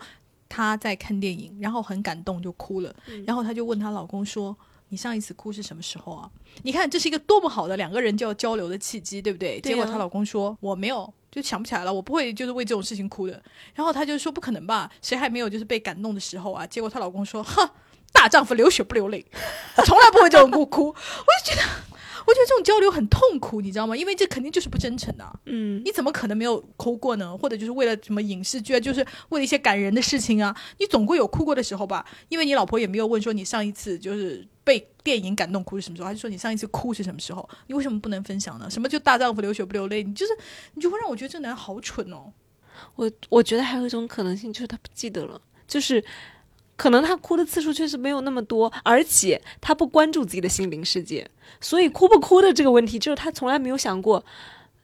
他在看电影，然后很感动就哭了，然后他就问她老公说：“你上一次哭是什么时候啊？”你看这是一个多么好的两个人就要交流的契机，对不对？对啊结果她老公说：“我没有。”就想不起来了，我不会就是为这种事情哭的。然后她就说：“不可能吧？谁还没有就是被感动的时候啊？”结果她老公说：“哼，大丈夫流血不流泪，从来不会这种哭哭。”我就觉得，我觉得这种交流很痛苦，你知道吗？因为这肯定就是不真诚的啊、嗯，你怎么可能没有哭过呢？或者就是为了什么影视剧啊，就是为了一些感人的事情啊，你总归有哭过的时候吧？因为你老婆也没有问说你上一次就是被电影感动哭是什么时候，还是说你上一次哭是什么时候？你为什么不能分享呢？什么就大丈夫流血不流泪？你就是你就会让我觉得这男人好蠢哦。我我觉得还有一种可能性就是他不记得了，就是可能他哭的次数确实没有那么多，而且他不关注自己的心灵世界，所以哭不哭的这个问题，就是他从来没有想过。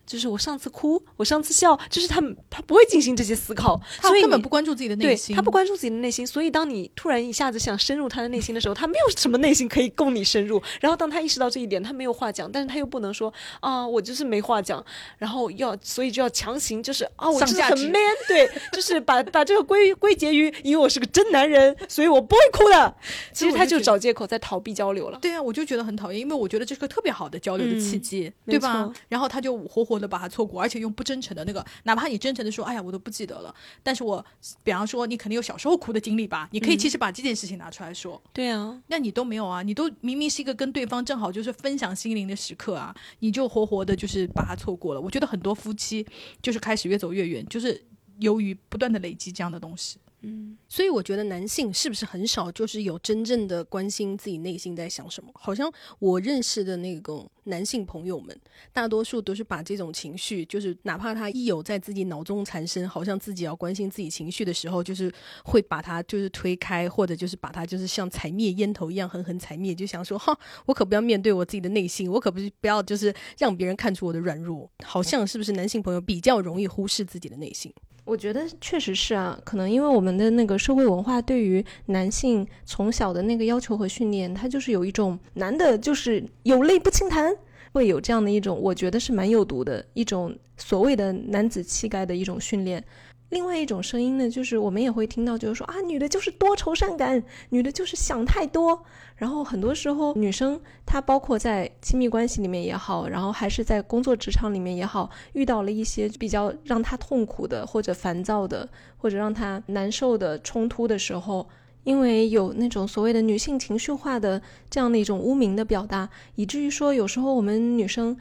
就是我上次哭，我上次笑，就是他他不会进行这些思考，他根本不关注自己的内心，他不关注自己的内心，所以当你突然一下子想深入他的内心的时候，他没有什么内心可以供你深入。然后当他意识到这一点，他没有话讲，但是他又不能说啊，我就是没话讲，然后要所以就要强行就是啊，我就是很 man，对，就是把把这个归归结于因为我是个真男人，所以我不会哭的。其实他就找借口在逃避交流了。对啊，我就觉得很讨厌，因为我觉得这是个特别好的交流的契嗯机，没对吧？然后他就活活活的把它错过，而且用不真诚的那个，哪怕你真诚的说，哎呀，我都不记得了，但是我，比方说你肯定有小时候哭的经历吧，你可以其实把这件事情拿出来说，对啊，那你都没有啊，你都明明是一个跟对方正好就是分享心灵的时刻啊，你就活活的就是把它错过了。我觉得很多夫妻就是开始越走越远，就是由于不断的累积这样的东西。嗯，所以我觉得男性是不是很少就是有真正的关心自己内心在想什么？好像我认识的那种男性朋友们，大多数都是把这种情绪，就是哪怕他一有在自己脑中产生，好像自己要关心自己情绪的时候，就是会把他就是推开，或者就是把他就是像踩灭烟头一样狠狠踩灭，就想说哈，我可不要面对我自己的内心，我可不是不要就是让别人看出我的软弱。好像是不是男性朋友比较容易忽视自己的内心？我觉得确实是啊，可能因为我们的那个社会文化对于男性从小的那个要求和训练，他就是有一种男的就是有泪不轻弹，会有这样的一种，我觉得是蛮有毒的一种所谓的男子气概的一种训练。另外一种声音呢，就是我们也会听到，就是说啊，女的就是多愁善感，女的就是想太多。然后很多时候，女生她包括在亲密关系里面也好，然后还是在工作职场里面也好，遇到了一些比较让她痛苦的，或者烦躁的，或者让她难受的冲突的时候，因为有那种所谓的女性情绪化的这样的一种污名的表达，以至于说有时候我们女生。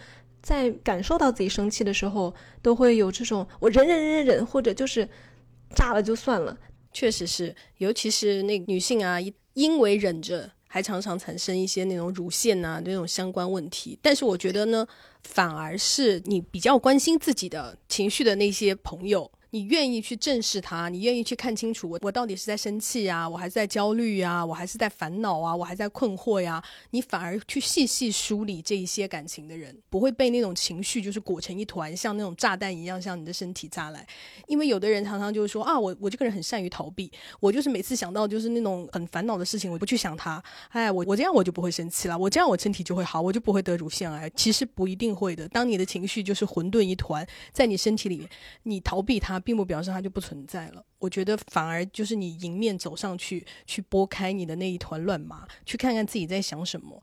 在感受到自己生气的时候，都会有这种我忍忍忍忍忍，或者就是炸了就算了。确实是，尤其是那女性啊，因为忍着，还常常产生一些那种乳腺啊那种相关问题。但是我觉得呢，反而是你比较关心自己的情绪的那些朋友。你愿意去正视它，你愿意去看清楚我我到底是在生气呀，我还是在焦虑呀，我还是在烦恼啊，我还在困惑呀？你反而去细细梳理这一些感情的人，不会被那种情绪就是裹成一团，像那种炸弹一样向你的身体炸来。因为有的人常常就是说啊，我我这个人很善于逃避，我就是每次想到就是那种很烦恼的事情，我不去想它。哎，我我这样我就不会生气了，我这样我身体就会好，我就不会得乳腺癌。其实不一定会的。当你的情绪就是混沌一团在你身体里面，你逃避它。并不表示它就不存在了。我觉得反而就是你迎面走上去，去拨开你的那一团乱麻，去看看自己在想什么，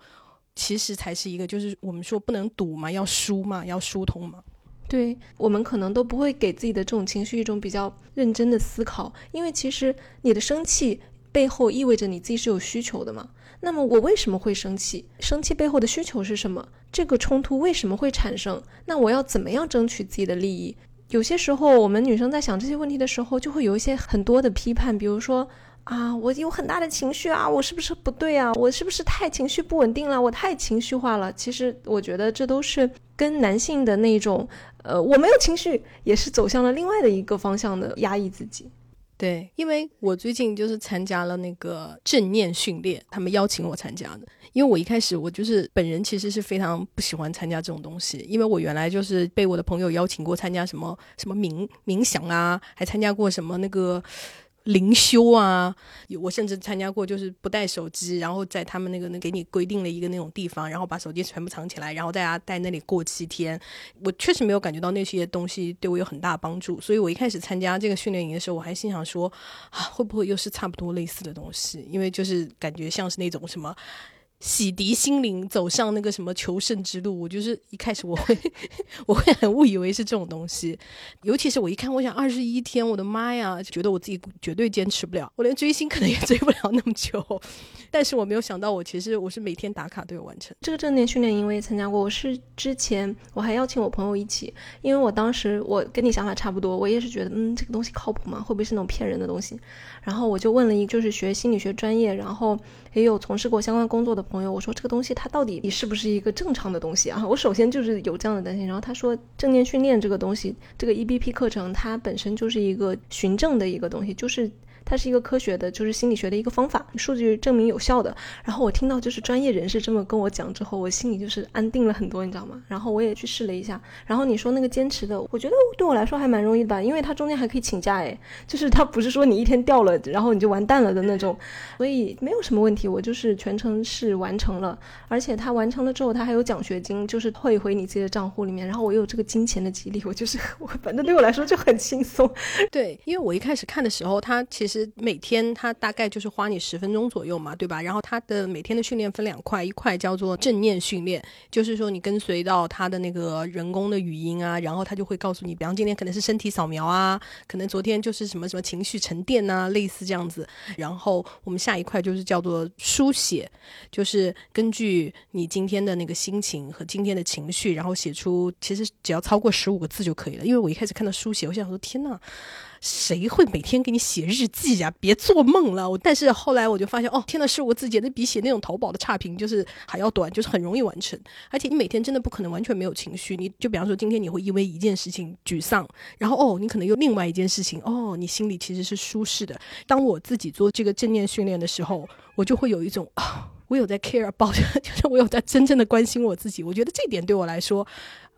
其实才是一个就是我们说不能堵嘛，要疏嘛，要疏通嘛。对我们可能都不会给自己的这种情绪一种比较认真的思考，因为其实你的生气背后意味着你自己是有需求的嘛。那么我为什么会生气？生气背后的需求是什么？这个冲突为什么会产生？那我要怎么样争取自己的利益？有些时候，我们女生在想这些问题的时候，就会有一些很多的批判，比如说啊，我有很大的情绪啊，我是不是不对啊？我是不是太情绪不稳定了？我太情绪化了？其实，我觉得这都是跟男性的那种，呃，我没有情绪，也是走向了另外的一个方向的压抑自己。对，因为我最近就是参加了那个正念训练，他们邀请我参加的。因为我一开始我就是本人其实是非常不喜欢参加这种东西，因为我原来就是被我的朋友邀请过参加什么什么冥冥想啊，还参加过什么那个。灵修啊，我甚至参加过，就是不带手机，然后在他们那个那给你规定了一个那种地方，然后把手机全部藏起来，然后大家在那里过七天。我确实没有感觉到那些东西对我有很大帮助，所以我一开始参加这个训练营的时候，我还心想说啊，会不会又是差不多类似的东西？因为就是感觉像是那种什么。洗涤心灵，走上那个什么求胜之路，我就是一开始我会 我会很误以为是这种东西，尤其是我一看，我想二十一天，我的妈呀，觉得我自己绝对坚持不了，我连追星可能也追不了那么久。但是我没有想到，我其实我是每天打卡都有完成。这个正念训练营我也参加过，我是之前我还邀请我朋友一起，因为我当时我跟你想法差不多，我也是觉得嗯这个东西靠谱吗？会不会是那种骗人的东西？然后我就问了一，就是学心理学专业，然后也有从事过相关工作的朋友，我说这个东西它到底你是不是一个正常的东西啊？我首先就是有这样的担心。然后他说正念训练这个东西，这个 EBP 课程它本身就是一个循证的一个东西，就是。它是一个科学的，就是心理学的一个方法，数据证明有效的。然后我听到就是专业人士这么跟我讲之后，我心里就是安定了很多，你知道吗？然后我也去试了一下。然后你说那个坚持的，我觉得对我来说还蛮容易的，因为它中间还可以请假，哎，就是它不是说你一天掉了，然后你就完蛋了的那种，所以没有什么问题。我就是全程是完成了，而且它完成了之后，它还有奖学金，就是退回你自己的账户里面。然后我有这个金钱的激励，我就是 我反正对我来说就很轻松。对，因为我一开始看的时候，它其实。其实每天它大概就是花你十分钟左右嘛，对吧？然后它的每天的训练分两块，一块叫做正念训练，就是说你跟随到它的那个人工的语音啊，然后它就会告诉你，比方今天可能是身体扫描啊，可能昨天就是什么什么情绪沉淀呐，类似这样子。然后我们下一块就是叫做书写，就是根据你今天的那个心情和今天的情绪，然后写出，其实只要超过十五个字就可以了。因为我一开始看到书写，我想说天呐，谁会每天给你写日记呀？别做梦了！我但是后来我就发现，哦，天呐，是我自己那比写那种淘宝的差评就是还要短，就是很容易完成。而且你每天真的不可能完全没有情绪。你就比方说今天你会因为一件事情沮丧，然后哦，你可能又另外一件事情，哦，你心里其实是舒适的。当我自己做这个正念训练的时候，我就会有一种啊，我有在 care about，就 是我有在真正的关心我自己。我觉得这点对我来说。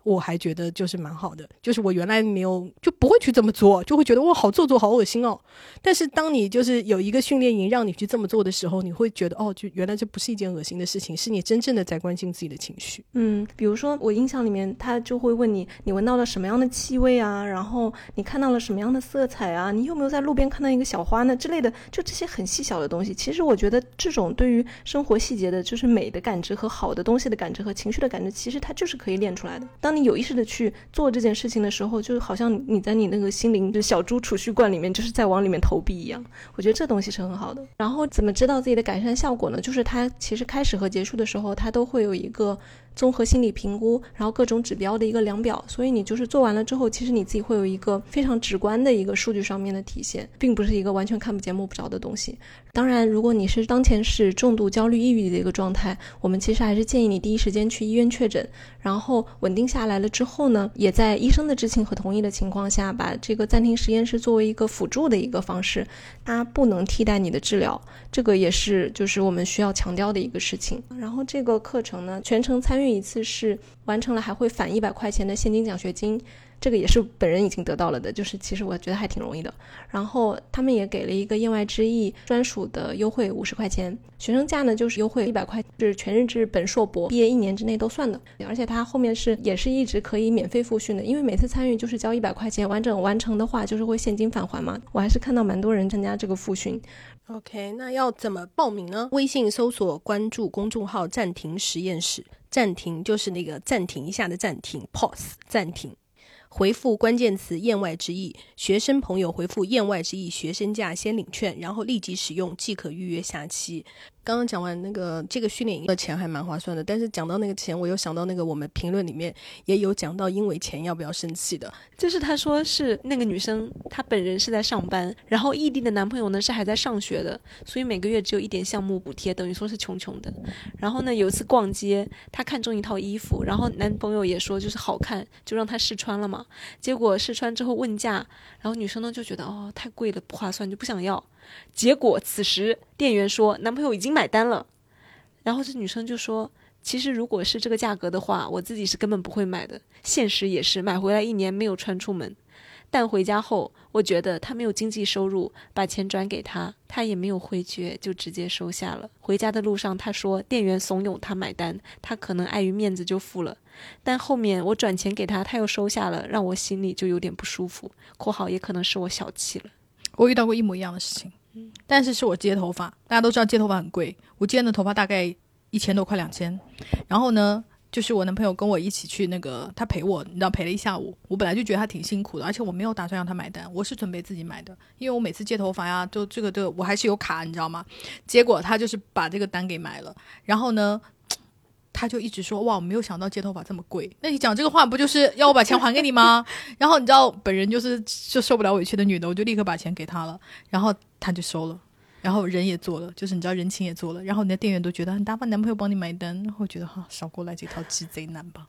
我还觉得就是蛮好的，就是我原来没有就不会去这么做，就会觉得哇好做作好恶心哦。但是当你就是有一个训练营让你去这么做的时候，你会觉得哦，就原来这不是一件恶心的事情，是你真正的在关心自己的情绪。嗯，比如说我印象里面，他就会问你，你闻到了什么样的气味啊？然后你看到了什么样的色彩啊？你有没有在路边看到一个小花呢？之类的，就这些很细小的东西。其实我觉得这种对于生活细节的，就是美的感知和好的东西的感知和情绪的感知，其实它就是可以练出来的。当你有意识的去做这件事情的时候，就好像你在你那个心灵的小猪储蓄罐里面，就是在往里面投币一样。我觉得这东西是很好的。然后怎么知道自己的改善效果呢？就是它其实开始和结束的时候，它都会有一个。综合心理评估，然后各种指标的一个量表，所以你就是做完了之后，其实你自己会有一个非常直观的一个数据上面的体现，并不是一个完全看不见摸不着的东西。当然，如果你是当前是重度焦虑抑郁的一个状态，我们其实还是建议你第一时间去医院确诊，然后稳定下来了之后呢，也在医生的知情和同意的情况下，把这个暂停实验室作为一个辅助的一个方式，它不能替代你的治疗，这个也是就是我们需要强调的一个事情。然后这个课程呢，全程参与。一次是完成了，还会返一百块钱的现金奖学金，这个也是本人已经得到了的，就是其实我觉得还挺容易的。然后他们也给了一个言外之意专属的优惠五十块钱，学生价呢就是优惠一百块，是全日制本硕博毕业一年之内都算的，而且他后面是也是一直可以免费复训的，因为每次参与就是交一百块钱，完整完成的话就是会现金返还嘛。我还是看到蛮多人参加这个复训。OK，那要怎么报名呢？微信搜索关注公众号“暂停实验室”。暂停就是那个暂停一下的暂停，pause 暂停。回复关键词“言外之意”，学生朋友回复“言外之意”，学生价先领券，然后立即使用即可预约下期。刚刚讲完那个这个训练营的钱还蛮划算的，但是讲到那个钱，我又想到那个我们评论里面也有讲到，因为钱要不要生气的，就是他说是那个女生，她本人是在上班，然后异地的男朋友呢是还在上学的，所以每个月只有一点项目补贴，等于说是穷穷的。然后呢，有一次逛街，她看中一套衣服，然后男朋友也说就是好看，就让她试穿了嘛。结果试穿之后问价，然后女生呢就觉得哦太贵了，不划算，就不想要。结果此时店员说男朋友已经买单了，然后这女生就说：“其实如果是这个价格的话，我自己是根本不会买的。现实也是，买回来一年没有穿出门。但回家后，我觉得他没有经济收入，把钱转给他，他也没有回绝，就直接收下了。回家的路上，他说店员怂恿他买单，他可能碍于面子就付了。但后面我转钱给他，他又收下了，让我心里就有点不舒服。（括号也可能是我小气了。）我遇到过一模一样的事情，但是是我接头发。大家都知道接头发很贵，我接的头发大概一千多，块两千。然后呢，就是我男朋友跟我一起去那个，他陪我，你知道陪了一下午。我本来就觉得他挺辛苦的，而且我没有打算让他买单，我是准备自己买的，因为我每次接头发呀，都这个都我还是有卡，你知道吗？结果他就是把这个单给买了，然后呢。他就一直说哇，我没有想到接头发这么贵。那你讲这个话不就是要我把钱还给你吗？然后你知道本人就是就受不了委屈的女的，我就立刻把钱给他了，然后他就收了，然后人也做了，就是你知道人情也做了，然后你的店员都觉得很大方，男朋友帮你买单，会觉得哈少过来这套鸡贼男吧。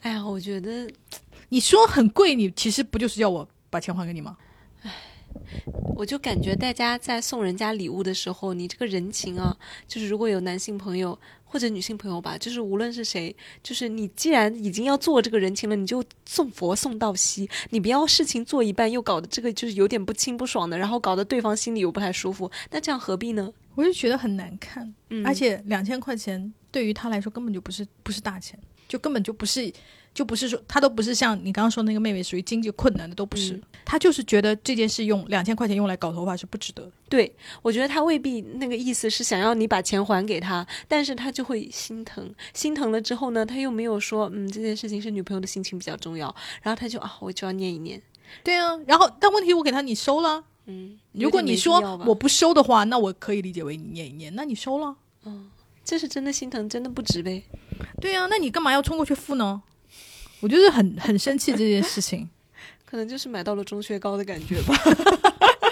哎呀，我觉得你说很贵，你其实不就是要我把钱还给你吗？唉。我就感觉大家在送人家礼物的时候，你这个人情啊，就是如果有男性朋友或者女性朋友吧，就是无论是谁，就是你既然已经要做这个人情了，你就送佛送到西，你不要事情做一半又搞得这个就是有点不清不爽的，然后搞得对方心里又不太舒服，那这样何必呢？我就觉得很难看，而且两千块钱对于他来说根本就不是不是大钱。就根本就不是。就不是说他都不是像你刚刚说那个妹妹属于经济困难的都不是，他就是觉得这件事用两千块钱用来搞头发是不值得的。对，我觉得他未必那个意思是想要你把钱还给他，但是他就会心疼，心疼了之后呢，他又没有说嗯这件事情是女朋友的心情比较重要，然后他就啊我就要念一念。对啊，然后但问题我给他你收了，嗯，如果你说我不收的话，那我可以理解为你念一念，那你收了，嗯，这是真的心疼，真的不值呗。对呀，那你干嘛要冲过去付呢？我就是很很生气这件事情，可能就是买到了中薛高的感觉吧，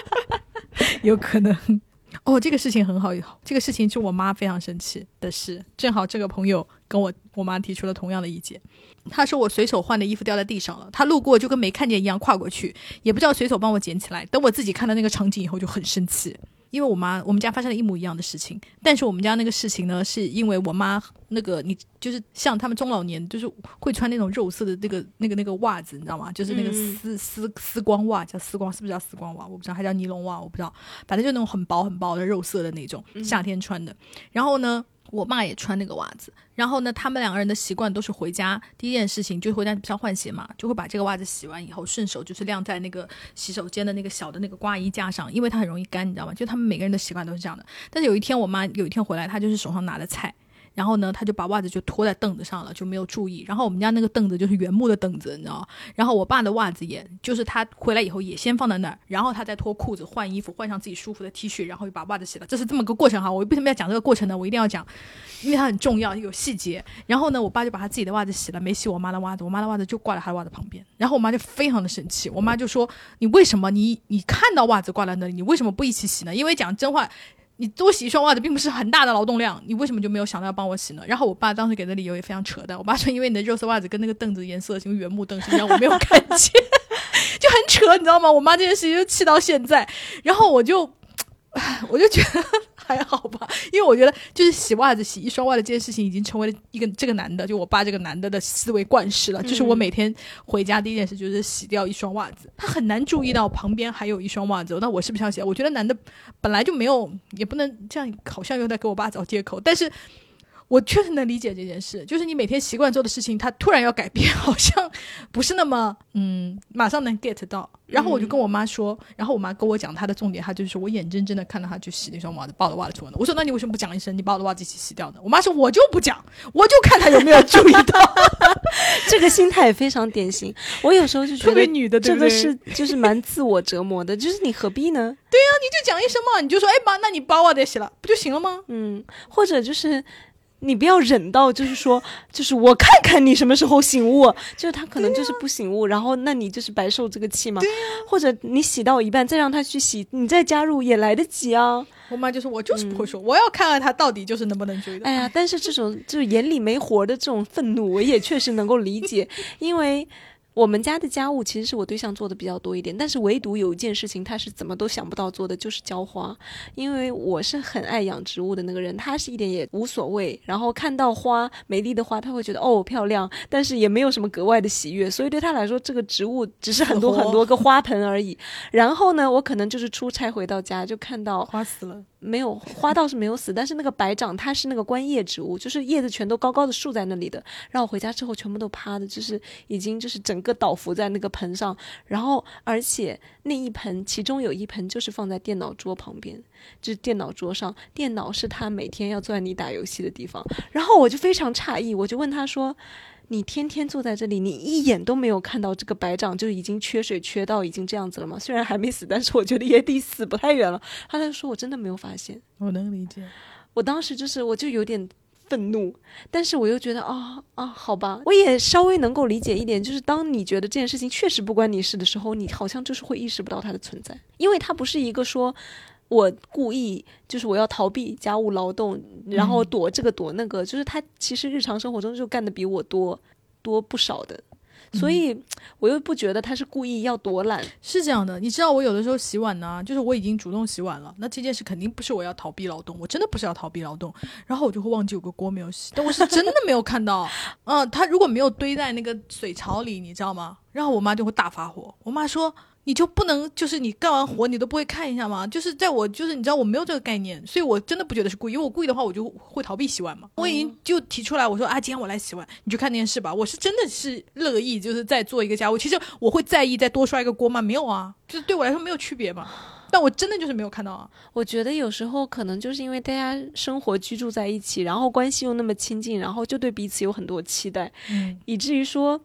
有可能。哦，这个事情很好，这个事情是我妈非常生气的事。正好这个朋友跟我我妈提出了同样的意见，他说我随手换的衣服掉在地上了，他路过就跟没看见一样跨过去，也不知道随手帮我捡起来。等我自己看到那个场景以后就很生气。因为我妈，我们家发生了一模一样的事情，但是我们家那个事情呢，是因为我妈那个你就是像他们中老年，就是会穿那种肉色的那个那个那个袜子，你知道吗？就是那个丝丝丝光袜，叫丝光，是不是叫丝光袜？我不知道，还叫尼龙袜，我不知道，反正就那种很薄很薄的肉色的那种，夏天穿的。然后呢？我妈也穿那个袜子，然后呢，他们两个人的习惯都是回家第一件事情就回家上换鞋嘛，就会把这个袜子洗完以后顺手就是晾在那个洗手间的那个小的那个挂衣架上，因为它很容易干，你知道吗？就他们每个人的习惯都是这样的。但是有一天我妈有一天回来，她就是手上拿的菜。然后呢，他就把袜子就拖在凳子上了，就没有注意。然后我们家那个凳子就是原木的凳子，你知道？然后我爸的袜子也就是他回来以后也先放在那儿，然后他再脱裤子换衣服，换上自己舒服的 T 恤，然后又把袜子洗了。这是这么个过程哈。我为什么要讲这个过程呢？我一定要讲，因为它很重要，有细节。然后呢，我爸就把他自己的袜子洗了，没洗我妈的袜子。我妈的袜子就挂在他的袜子旁边。然后我妈就非常的生气，我妈就说：“你为什么你你看到袜子挂在那里，你为什么不一起洗呢？”因为讲真话。你多洗一双袜子并不是很大的劳动量，你为什么就没有想到要帮我洗呢？然后我爸当时给的理由也非常扯淡，我爸说因为你的肉色袜子跟那个凳子颜色什么原木凳一样，我没有看见，就很扯，你知道吗？我妈这件事情就气到现在，然后我就。我就觉得还好吧，因为我觉得就是洗袜子、洗一双袜子这件事情已经成为了一个这个男的，就我爸这个男的的思维惯式了。就是我每天回家第一件事就是洗掉一双袜子，他很难注意到旁边还有一双袜子。那我是不是要洗？我觉得男的本来就没有，也不能这样，好像又在给我爸找借口。但是。我确实能理解这件事，就是你每天习惯做的事情，他突然要改变，好像不是那么嗯，马上能 get 到。然后我就跟我妈说，然后我妈跟我讲她的重点，她就是我眼睁睁的看到她去洗那双袜子，把我的袜子脱了。我说那你为什么不讲一声，你把我的袜子一起洗掉呢？我妈说我就不讲，我就看她有没有注意到。这个心态也非常典型。我有时候就觉得女的这个是就是蛮自我折磨的，就是你何必呢？对呀，你就讲一声嘛，你就说哎妈，那你把袜子也洗了，不就行了吗？嗯，或者就是。你不要忍到，就是说，就是我看看你什么时候醒悟，就是他可能就是不醒悟，然后那你就是白受这个气嘛。或者你洗到一半再让他去洗，你再加入也来得及啊。我妈就说，我就是不会说，我要看看他到底就是能不能追的。哎呀，但是这种就是眼里没活的这种愤怒，我也确实能够理解，因为。我们家的家务其实是我对象做的比较多一点，但是唯独有一件事情他是怎么都想不到做的，就是浇花。因为我是很爱养植物的那个人，他是一点也无所谓。然后看到花美丽的花，他会觉得哦漂亮，但是也没有什么格外的喜悦。所以对他来说，这个植物只是很多很多个花盆而已。然后呢，我可能就是出差回到家就看到花死了。没有花倒是没有死，但是那个白掌它是那个观叶植物，就是叶子全都高高的竖在那里的。然后回家之后全部都趴的，就是已经就是整个倒伏在那个盆上。然后而且那一盆其中有一盆就是放在电脑桌旁边，就是电脑桌上，电脑是他每天要坐在你打游戏的地方。然后我就非常诧异，我就问他说。你天天坐在这里，你一眼都没有看到这个白掌就已经缺水缺到已经这样子了吗？虽然还没死，但是我觉得也离死不太远了。他就说，我真的没有发现。我能理解。我当时就是，我就有点愤怒，但是我又觉得啊啊，好吧，我也稍微能够理解一点，就是当你觉得这件事情确实不关你事的时候，你好像就是会意识不到它的存在，因为它不是一个说。我故意就是我要逃避家务劳动，然后躲这个躲那个，就是他其实日常生活中就干的比我多多不少的，所以我又不觉得他是故意要躲懒。是这样的，你知道我有的时候洗碗呢，就是我已经主动洗碗了，那这件事肯定不是我要逃避劳动，我真的不是要逃避劳动，然后我就会忘记有个锅没有洗，但我是真的没有看到，嗯，他如果没有堆在那个水槽里，你知道吗？然后我妈就会大发火，我妈说。你就不能就是你干完活你都不会看一下吗？就是在我就是你知道我没有这个概念，所以我真的不觉得是故意。因为我故意的话，我就会逃避洗碗嘛。我已经就提出来，我说啊，今天我来洗碗，你去看电视吧。我是真的是乐意，就是在做一个家务。其实我会在意再多刷一个锅吗？没有啊，就是对我来说没有区别嘛。但我真的就是没有看到啊。我觉得有时候可能就是因为大家生活居住在一起，然后关系又那么亲近，然后就对彼此有很多期待，嗯，以至于说。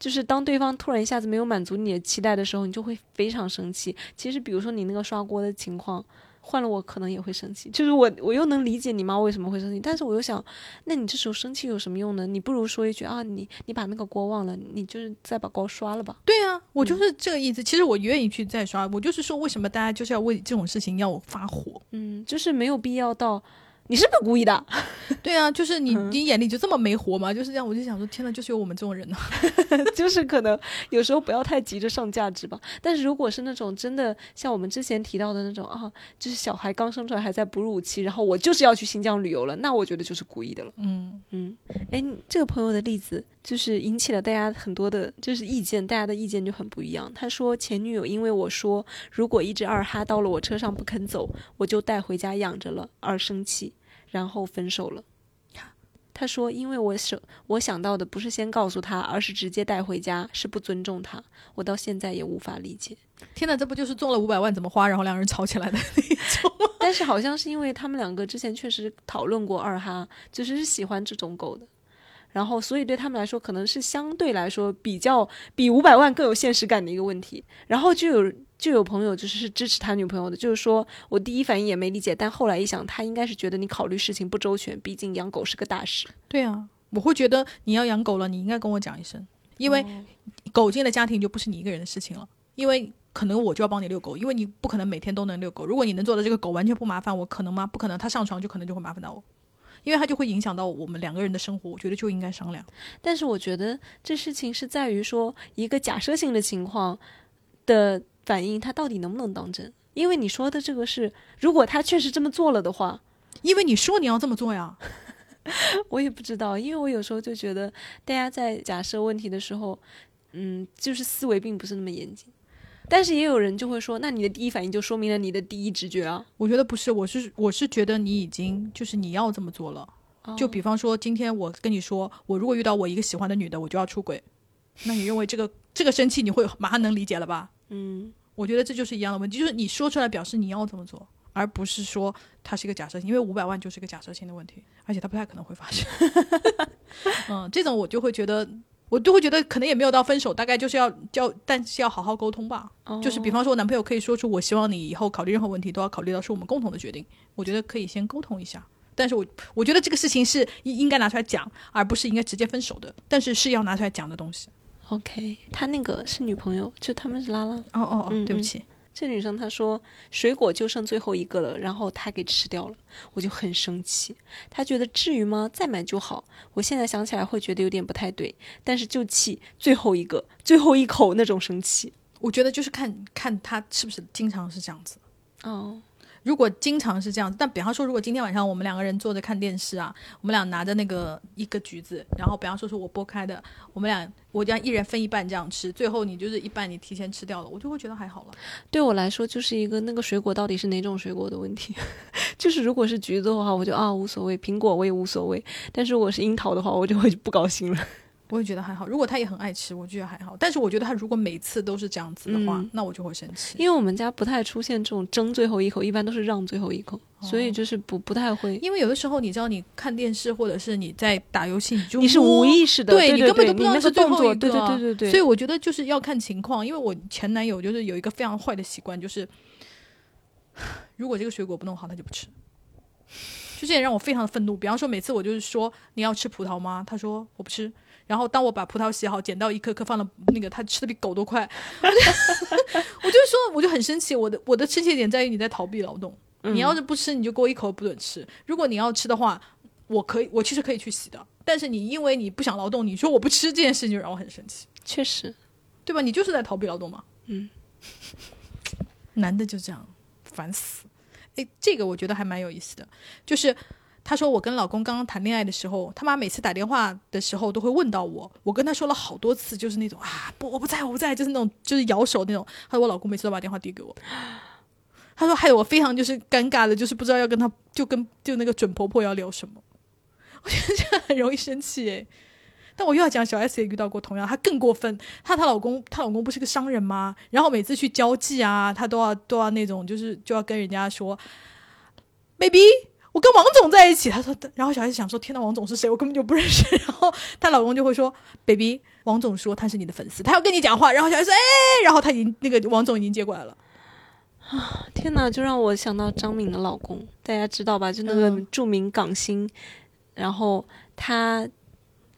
就是当对方突然一下子没有满足你的期待的时候，你就会非常生气。其实，比如说你那个刷锅的情况，换了我可能也会生气。就是我，我又能理解你妈为什么会生气，但是我又想，那你这时候生气有什么用呢？你不如说一句啊，你你把那个锅忘了，你就是再把锅刷了吧。对啊，我就是这个意思。其实我愿意去再刷，我就是说，为什么大家就是要为这种事情要发火？嗯，就是没有必要到。你是不是故意的？对啊，就是你，你眼里就这么没活吗？就是这样，我就想说，天呐，就是有我们这种人呢，就是可能有时候不要太急着上价值吧。但是如果是那种真的像我们之前提到的那种啊，就是小孩刚生出来还在哺乳期，然后我就是要去新疆旅游了，那我觉得就是故意的了。嗯嗯，哎，这个朋友的例子就是引起了大家很多的，就是意见，大家的意见就很不一样。他说前女友因为我说如果一只二哈到了我车上不肯走，我就带回家养着了，而生气。然后分手了，他说：“因为我想我想到的不是先告诉他，而是直接带回家，是不尊重他。我到现在也无法理解。天哪，这不就是中了五百万怎么花，然后两人吵起来的那种？但是好像是因为他们两个之前确实讨论过二哈，就是是喜欢这种狗的。”然后，所以对他们来说，可能是相对来说比较比五百万更有现实感的一个问题。然后就有就有朋友就是是支持他女朋友的，就是说我第一反应也没理解，但后来一想，他应该是觉得你考虑事情不周全，毕竟养狗是个大事。对啊，我会觉得你要养狗了，你应该跟我讲一声，因为狗进了家庭就不是你一个人的事情了。因为可能我就要帮你遛狗，因为你不可能每天都能遛狗。如果你能做的这个狗完全不麻烦我，可能吗？不可能，它上床就可能就会麻烦到我。因为它就会影响到我们两个人的生活，我觉得就应该商量。但是我觉得这事情是在于说一个假设性的情况的反应，他到底能不能当真？因为你说的这个是，如果他确实这么做了的话，因为你说你要这么做呀，我也不知道，因为我有时候就觉得大家在假设问题的时候，嗯，就是思维并不是那么严谨。但是也有人就会说，那你的第一反应就说明了你的第一直觉啊？我觉得不是，我是我是觉得你已经就是你要这么做了。就比方说，今天我跟你说，我如果遇到我一个喜欢的女的，我就要出轨，那你认为这个这个生气你会马上能理解了吧？嗯，我觉得这就是一样的问题，就是你说出来表示你要怎么做，而不是说它是一个假设性，因为五百万就是一个假设性的问题，而且它不太可能会发生。嗯，这种我就会觉得。我就会觉得可能也没有到分手，大概就是要叫，但是要好好沟通吧。就是比方说，我男朋友可以说出我希望你以后考虑任何问题都要考虑到是我们共同的决定。我觉得可以先沟通一下，但是我我觉得这个事情是应应该拿出来讲，而不是应该直接分手的。但是是要拿出来讲的东西。OK，他那个是女朋友，就他们是拉拉。哦哦哦，对不起。这女生她说水果就剩最后一个了，然后她给吃掉了，我就很生气。她觉得至于吗？再买就好。我现在想起来会觉得有点不太对，但是就气最后一个最后一口那种生气。我觉得就是看看她是不是经常是这样子。哦。如果经常是这样，但比方说，如果今天晚上我们两个人坐着看电视啊，我们俩拿着那个一个橘子，然后比方说是我剥开的，我们俩我这样一人分一半这样吃，最后你就是一半你提前吃掉了，我就会觉得还好了。对我来说，就是一个那个水果到底是哪种水果的问题。就是如果是橘子的话，我就啊无所谓；苹果我也无所谓。但是如果是樱桃的话，我就会不高兴了。我也觉得还好，如果他也很爱吃，我觉得还好。但是我觉得他如果每次都是这样子的话，那我就会生气。因为我们家不太出现这种争最后一口，一般都是让最后一口，所以就是不不太会。因为有的时候你知道，你看电视或者是你在打游戏，你就你是无意识的，对你根本都不知道是最后一个。对对对对对。所以我觉得就是要看情况。因为我前男友就是有一个非常坏的习惯，就是如果这个水果不弄好，他就不吃。就这也让我非常的愤怒。比方说，每次我就是说你要吃葡萄吗？他说我不吃。然后当我把葡萄洗好，捡到一颗颗放了那个，他吃的比狗都快。我就说，我就很生气。我的我的生气点在于你在逃避劳动。你要是不吃，你就给我一口不准吃。如果你要吃的话，我可以，我其实可以去洗的。但是你因为你不想劳动，你说我不吃这件事情就让我很生气。确实，对吧？你就是在逃避劳动嘛。嗯，男的就这样，烦死。哎，这个我觉得还蛮有意思的，就是。她说我跟老公刚刚谈恋爱的时候，他妈每次打电话的时候都会问到我，我跟他说了好多次，就是那种啊不我不在我不在，就是那种就是摇手那种。她说我老公每次都把电话递给我，她说害得我非常就是尴尬的，就是不知道要跟他就跟就那个准婆婆要聊什么。我觉得这样很容易生气诶。但我又要讲小 S 也遇到过同样，她更过分。她她老公，她老公不是个商人吗？然后每次去交际啊，她都要都要那种，就是就要跟人家说，baby，我跟王总在一起。他说，然后小 S 想说，天呐，王总是谁？我根本就不认识。然后她老公就会说，baby，王总说他是你的粉丝，他要跟你讲话。然后小 S 哎，然后他已经那个王总已经接过来了。啊，天呐，就让我想到张敏的老公，大家知道吧？就那个著名港星，然后他。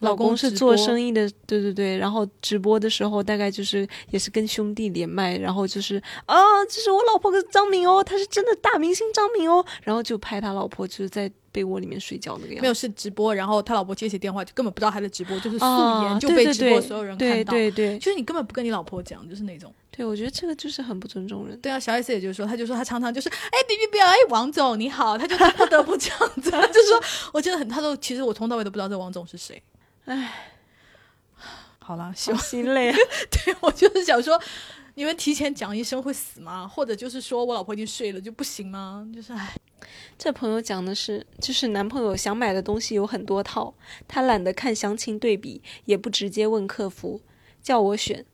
老公是做生意的，对对对，然后直播的时候大概就是也是跟兄弟连麦，然后就是啊，这是我老婆张敏哦，她是真的大明星张敏哦，然后就拍他老婆就是在被窝里面睡觉那个样子。没有是直播，然后他老婆接起电话就根本不知道他在直播，就是素颜就被直播所有人看到，对对对，就是你根本不跟你老婆讲，就是那种。对，我觉得这个就是很不尊重人。对啊，小 S 也就是说，他就说他常常就是哎别别别，哎王总你好，他就不得不这样子，就说我真的很，他说其实我从头到尾都不知道这王总是谁，唉。好了，心累。对我就是想说，你们提前讲一声会死吗？或者就是说我老婆已经睡了就不行吗？就是唉，这朋友讲的是，就是男朋友想买的东西有很多套，他懒得看详情对比，也不直接问客服，叫我选。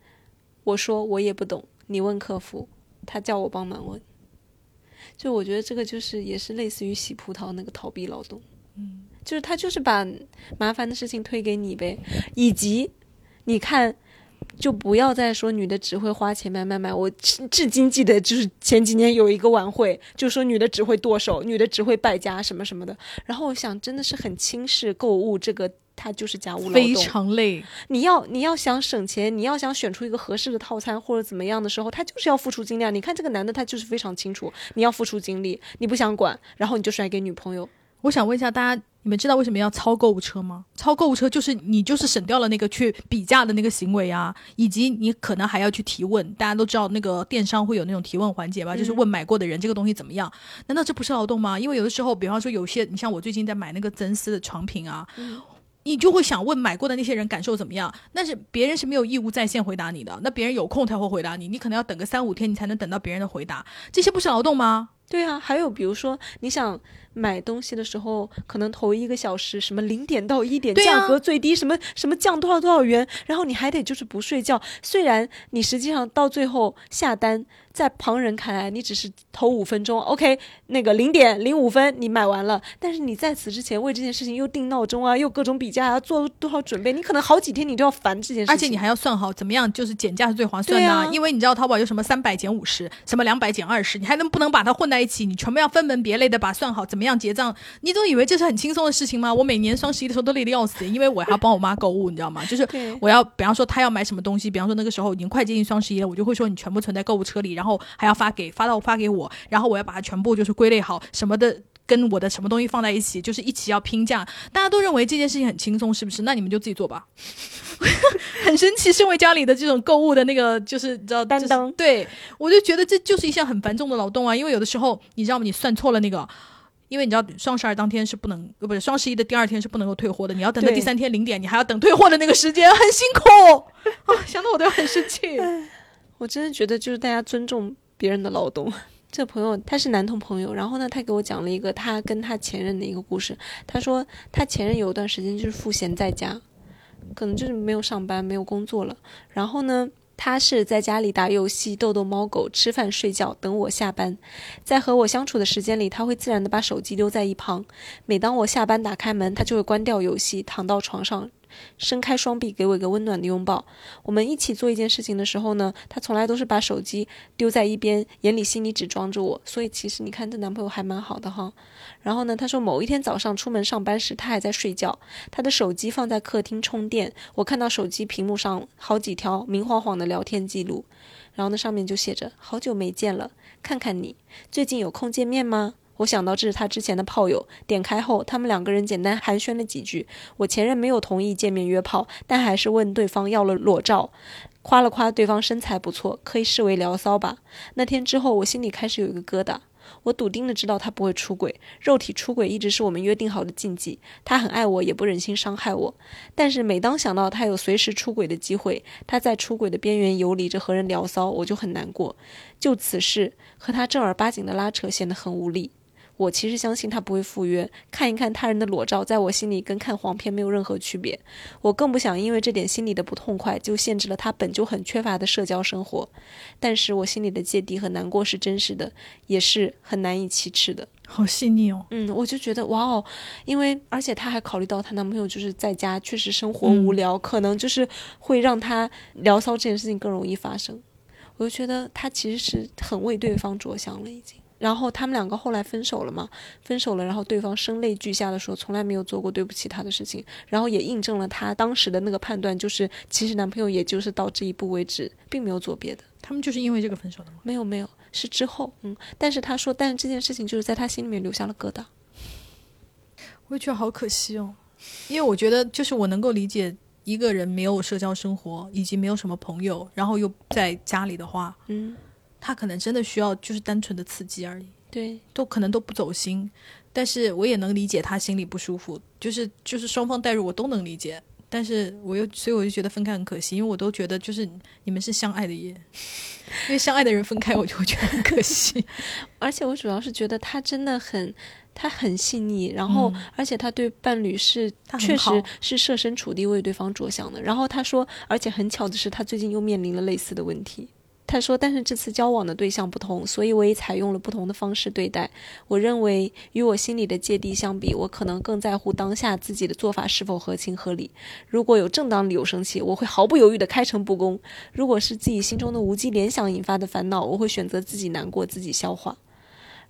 我说我也不懂，你问客服。他叫我帮忙问。就我觉得这个就是也是类似于洗葡萄那个逃避劳动，嗯，就是他就是把麻烦的事情推给你呗，以及。你看，就不要再说女的只会花钱买买买。我至今记得，就是前几年有一个晚会，就说女的只会剁手，女的只会败家什么什么的。然后我想，真的是很轻视购物这个，他就是家务劳动，非常累。你要你要想省钱，你要想选出一个合适的套餐或者怎么样的时候，他就是要付出精力。你看这个男的，他就是非常清楚，你要付出精力，你不想管，然后你就甩给女朋友。我想问一下大家。你们知道为什么要超购物车吗？超购物车就是你就是省掉了那个去比价的那个行为啊，以及你可能还要去提问。大家都知道那个电商会有那种提问环节吧，就是问买过的人这个东西怎么样？难道这不是劳动吗？因为有的时候，比方说有些你像我最近在买那个真丝的床品啊，你就会想问买过的那些人感受怎么样？但是别人是没有义务在线回答你的，那别人有空才会回答你，你可能要等个三五天你才能等到别人的回答，这些不是劳动吗？对啊，还有比如说你想。买东西的时候，可能头一个小时什么零点到一点价格最低，什么什么降多少多少元，然后你还得就是不睡觉。虽然你实际上到最后下单，在旁人看来你只是头五分钟，OK，那个零点零五分你买完了，但是你在此之前为这件事情又定闹钟啊，又各种比价啊，做多少准备，你可能好几天你都要烦这件事情，而且你还要算好怎么样就是减价是最划算的，因为你知道淘宝有什么三百减五十，什么两百减二十，你还能不能把它混在一起？你全部要分门别类的把算好怎么样结账。你总以为这是很轻松的事情吗？我每年双十一的时候都累得要死，因为我还要帮我妈购物，你知道吗？就是我要，比方说她要买什么东西，比方说那个时候已经快接近双十一了，我就会说你全部存在购物车里，然后还要发给发到发给我，然后我要把它全部就是归类好什么的，跟我的什么东西放在一起，就是一起要拼价。大家都认为这件事情很轻松，是不是？那你们就自己做吧。很神奇，身为家里的这种购物的那个就是你知道担当，对我就觉得这就是一项很繁重的劳动啊，因为有的时候你知道吗？你算错了那个。因为你知道双十二当天是不能，呃，不是双十一的第二天是不能够退货的。你要等到第三天零点，你还要等退货的那个时间，很辛苦啊！想到我都很生气。我真的觉得就是大家尊重别人的劳动。这朋友他是男同朋友，然后呢，他给我讲了一个他跟他前任的一个故事。他说他前任有一段时间就是赋闲在家，可能就是没有上班，没有工作了。然后呢？他是在家里打游戏、逗逗猫狗、吃饭、睡觉，等我下班。在和我相处的时间里，他会自然的把手机丢在一旁。每当我下班打开门，他就会关掉游戏，躺到床上。伸开双臂给我一个温暖的拥抱。我们一起做一件事情的时候呢，他从来都是把手机丢在一边，眼里心里只装着我。所以其实你看，这男朋友还蛮好的哈。然后呢，他说某一天早上出门上班时，他还在睡觉，他的手机放在客厅充电。我看到手机屏幕上好几条明晃晃的聊天记录，然后那上面就写着：“好久没见了，看看你最近有空见面吗？”我想到这是他之前的炮友，点开后，他们两个人简单寒暄了几句。我前任没有同意见面约炮，但还是问对方要了裸照，夸了夸对方身材不错，可以视为聊骚吧。那天之后，我心里开始有一个疙瘩。我笃定的知道他不会出轨，肉体出轨一直是我们约定好的禁忌。他很爱我，也不忍心伤害我。但是每当想到他有随时出轨的机会，他在出轨的边缘游离着和人聊骚，我就很难过。就此事和他正儿八经的拉扯显得很无力。我其实相信他不会赴约，看一看他人的裸照，在我心里跟看黄片没有任何区别。我更不想因为这点心里的不痛快，就限制了他本就很缺乏的社交生活。但是我心里的芥蒂和难过是真实的，也是很难以启齿的。好细腻哦。嗯，我就觉得哇哦，因为而且她还考虑到她男朋友就是在家确实生活无聊，可能就是会让她聊骚这件事情更容易发生。我就觉得她其实是很为对方着想了，已经。然后他们两个后来分手了嘛？分手了，然后对方声泪俱下的说，从来没有做过对不起他的事情，然后也印证了他当时的那个判断，就是其实男朋友也就是到这一步为止，并没有做别的。他们就是因为这个分手的吗？没有，没有，是之后，嗯。但是他说，但是这件事情就是在他心里面留下了疙瘩。我也觉得好可惜哦，因为我觉得就是我能够理解一个人没有社交生活，以及没有什么朋友，然后又在家里的话，嗯。他可能真的需要就是单纯的刺激而已，对，都可能都不走心，但是我也能理解他心里不舒服，就是就是双方代入我都能理解，但是我又所以我就觉得分开很可惜，因为我都觉得就是你们是相爱的耶，因为相爱的人分开我就会觉得很可惜，而且我主要是觉得他真的很他很细腻，然后而且他对伴侣是确实是设身处地为对方着想的，然后他说，而且很巧的是他最近又面临了类似的问题。他说：“但是这次交往的对象不同，所以我也采用了不同的方式对待。我认为与我心里的芥蒂相比，我可能更在乎当下自己的做法是否合情合理。如果有正当理由生气，我会毫不犹豫地开诚布公；如果是自己心中的无稽联想引发的烦恼，我会选择自己难过，自己消化。”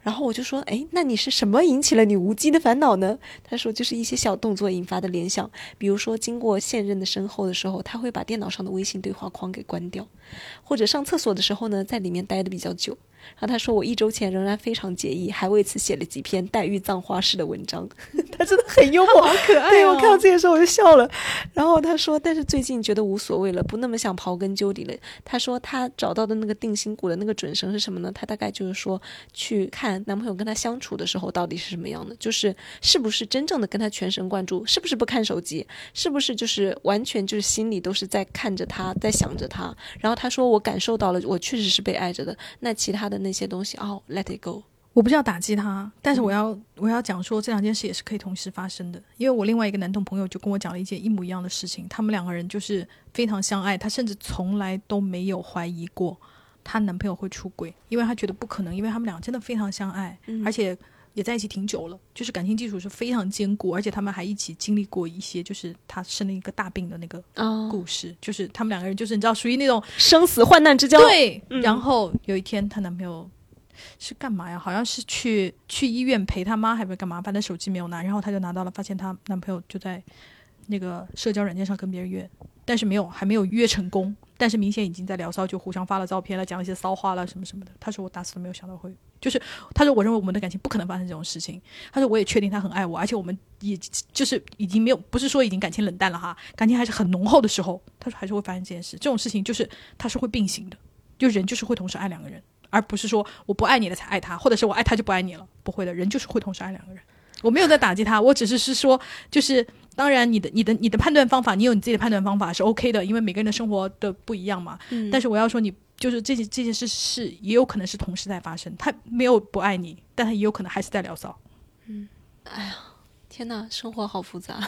然后我就说，哎，那你是什么引起了你无稽的烦恼呢？他说，就是一些小动作引发的联想，比如说经过现任的身后的时候，他会把电脑上的微信对话框给关掉，或者上厕所的时候呢，在里面待的比较久。然后他说，我一周前仍然非常介意，还为此写了几篇黛玉葬花式的文章。他真的很幽默，好可爱。对我看到这些时候我就笑了。然后他说，但是最近觉得无所谓了，不那么想刨根究底了。他说他找到的那个定心骨的那个准绳是什么呢？他大概就是说去看男朋友跟他相处的时候到底是什么样的，就是是不是真正的跟他全神贯注，是不是不看手机，是不是就是完全就是心里都是在看着他，在想着他。然后他说我感受到了，我确实是被爱着的。那其他的那些东西，哦，let it go。我不是要打击他，但是我要我要讲说这两件事也是可以同时发生的。因为我另外一个男同朋友就跟我讲了一件一模一样的事情，他们两个人就是非常相爱，她甚至从来都没有怀疑过她男朋友会出轨，因为她觉得不可能，因为他们俩真的非常相爱，而且也在一起挺久了，就是感情基础是非常坚固，而且他们还一起经历过一些就是她生了一个大病的那个故事，就是他们两个人就是你知道属于那种生死患难之交。对，然后有一天她男朋友。是干嘛呀？好像是去去医院陪他妈，还是干嘛？反正手机没有拿，然后她就拿到了，发现她男朋友就在那个社交软件上跟别人约，但是没有，还没有约成功，但是明显已经在聊骚，就互相发了照片了，讲一些骚话了，什么什么的。她说我打死都没有想到会，就是他说我认为我们的感情不可能发生这种事情。他说我也确定他很爱我，而且我们也就是已经没有，不是说已经感情冷淡了哈，感情还是很浓厚的时候，他说还是会发生这件事。这种事情就是他是会并行的，就人就是会同时爱两个人。而不是说我不爱你了才爱他，或者是我爱他就不爱你了，不会的人就是会同时爱两个人。我没有在打击他，我只是是说，就是当然你的你的你的判断方法，你有你自己的判断方法是 OK 的，因为每个人的生活的不一样嘛。嗯。但是我要说，你就是这件这件事是也有可能是同时在发生，他没有不爱你，但他也有可能还是在聊骚。嗯。哎呀，天哪，生活好复杂。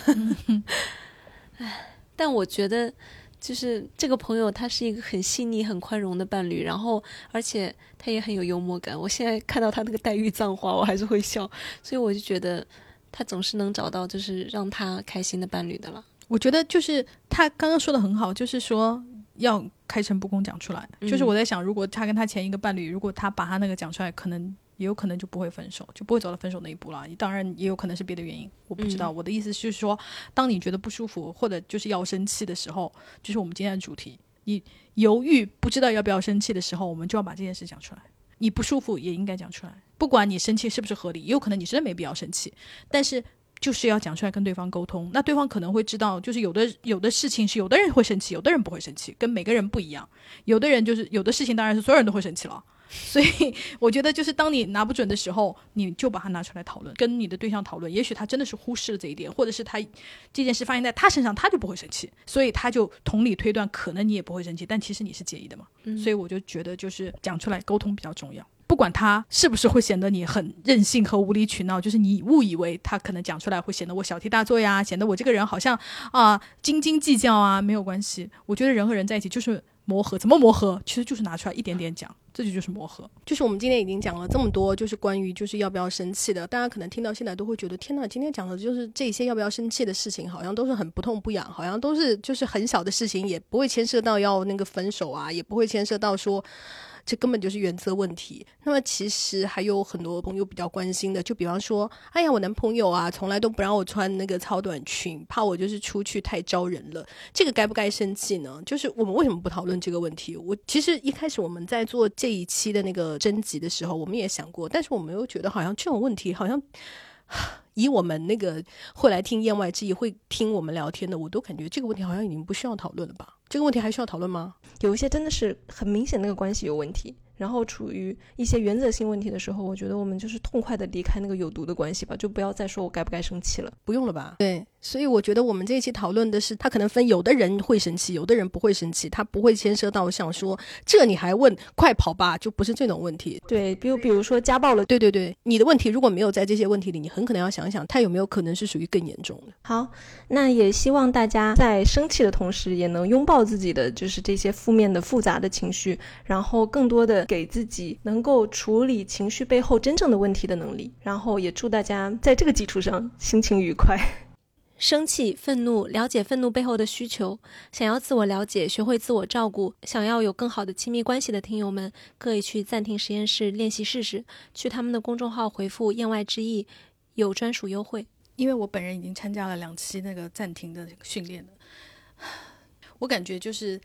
哎，但我觉得。就是这个朋友，他是一个很细腻、很宽容的伴侣，然后而且他也很有幽默感。我现在看到他那个黛玉葬花，我还是会笑，所以我就觉得他总是能找到就是让他开心的伴侣的了。我觉得就是他刚刚说的很好，就是说要开诚布公讲出来。就是我在想，如果他跟他前一个伴侣，如果他把他那个讲出来，可能。也有可能就不会分手，就不会走到分手那一步了。当然，也有可能是别的原因，我不知道。我的意思是说，当你觉得不舒服或者就是要生气的时候，就是我们今天的主题。你犹豫不知道要不要生气的时候，我们就要把这件事讲出来。你不舒服也应该讲出来，不管你生气是不是合理，也有可能你真的没必要生气，但是就是要讲出来跟对方沟通。那对方可能会知道，就是有的有的事情是有的人会生气，有的人不会生气，跟每个人不一样。有的人就是有的事情当然是所有人都会生气了。所以我觉得，就是当你拿不准的时候，你就把它拿出来讨论，跟你的对象讨论。也许他真的是忽视了这一点，或者是他这件事发生在他身上，他就不会生气，所以他就同理推断，可能你也不会生气，但其实你是介意的嘛。所以我就觉得，就是讲出来沟通比较重要。不管他是不是会显得你很任性和无理取闹，就是你误以为他可能讲出来会显得我小题大做呀，显得我这个人好像啊斤斤计较啊，没有关系。我觉得人和人在一起就是磨合，怎么磨合，其实就是拿出来一点点讲，这就就是磨合。就是我们今天已经讲了这么多，就是关于就是要不要生气的，大家可能听到现在都会觉得，天呐，今天讲的就是这些要不要生气的事情，好像都是很不痛不痒，好像都是就是很小的事情，也不会牵涉到要那个分手啊，也不会牵涉到说。这根本就是原则问题。那么其实还有很多朋友比较关心的，就比方说，哎呀，我男朋友啊，从来都不让我穿那个超短裙，怕我就是出去太招人了。这个该不该生气呢？就是我们为什么不讨论这个问题？我其实一开始我们在做这一期的那个征集的时候，我们也想过，但是我们又觉得好像这种问题，好像以我们那个会来听言外之意，会听我们聊天的，我都感觉这个问题好像已经不需要讨论了吧？这个问题还需要讨论吗？有一些真的是很明显那个关系有问题，然后处于一些原则性问题的时候，我觉得我们就是痛快的离开那个有毒的关系吧，就不要再说我该不该生气了，不用了吧？对。所以我觉得我们这一期讨论的是，他可能分有的人会生气，有的人不会生气，他不会牵涉到像说这你还问快跑吧，就不是这种问题。对，比如比如说家暴了，对对对，你的问题如果没有在这些问题里，你很可能要想想，他有没有可能是属于更严重的。好，那也希望大家在生气的同时，也能拥抱自己的就是这些负面的复杂的情绪，然后更多的给自己能够处理情绪背后真正的问题的能力，然后也祝大家在这个基础上心情愉快。生气、愤怒，了解愤怒背后的需求，想要自我了解，学会自我照顾，想要有更好的亲密关系的听友们，可以去暂停实验室练习试试。去他们的公众号回复“言外之意”，有专属优惠。因为我本人已经参加了两期那个暂停的训练了，我感觉就是。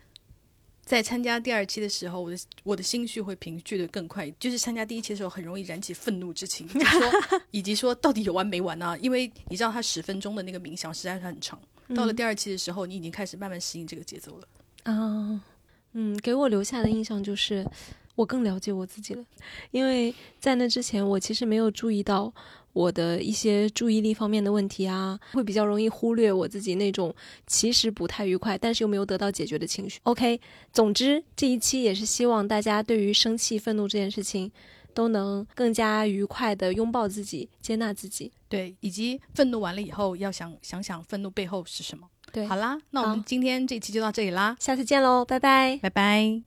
在参加第二期的时候，我的我的心绪会平聚的更快。就是参加第一期的时候，很容易燃起愤怒之情，说以及说到底有完没完呢？因为你知道，他十分钟的那个冥想实在是很长。到了第二期的时候，你已经开始慢慢适应这个节奏了。啊，嗯，给我留下的印象就是我更了解我自己了，因为在那之前，我其实没有注意到。我的一些注意力方面的问题啊，会比较容易忽略我自己那种其实不太愉快，但是又没有得到解决的情绪。OK，总之这一期也是希望大家对于生气、愤怒这件事情，都能更加愉快的拥抱自己、接纳自己。对，以及愤怒完了以后，要想想想愤怒背后是什么。对，好啦，那我们今天这期就到这里啦，下次见喽，拜拜，拜拜。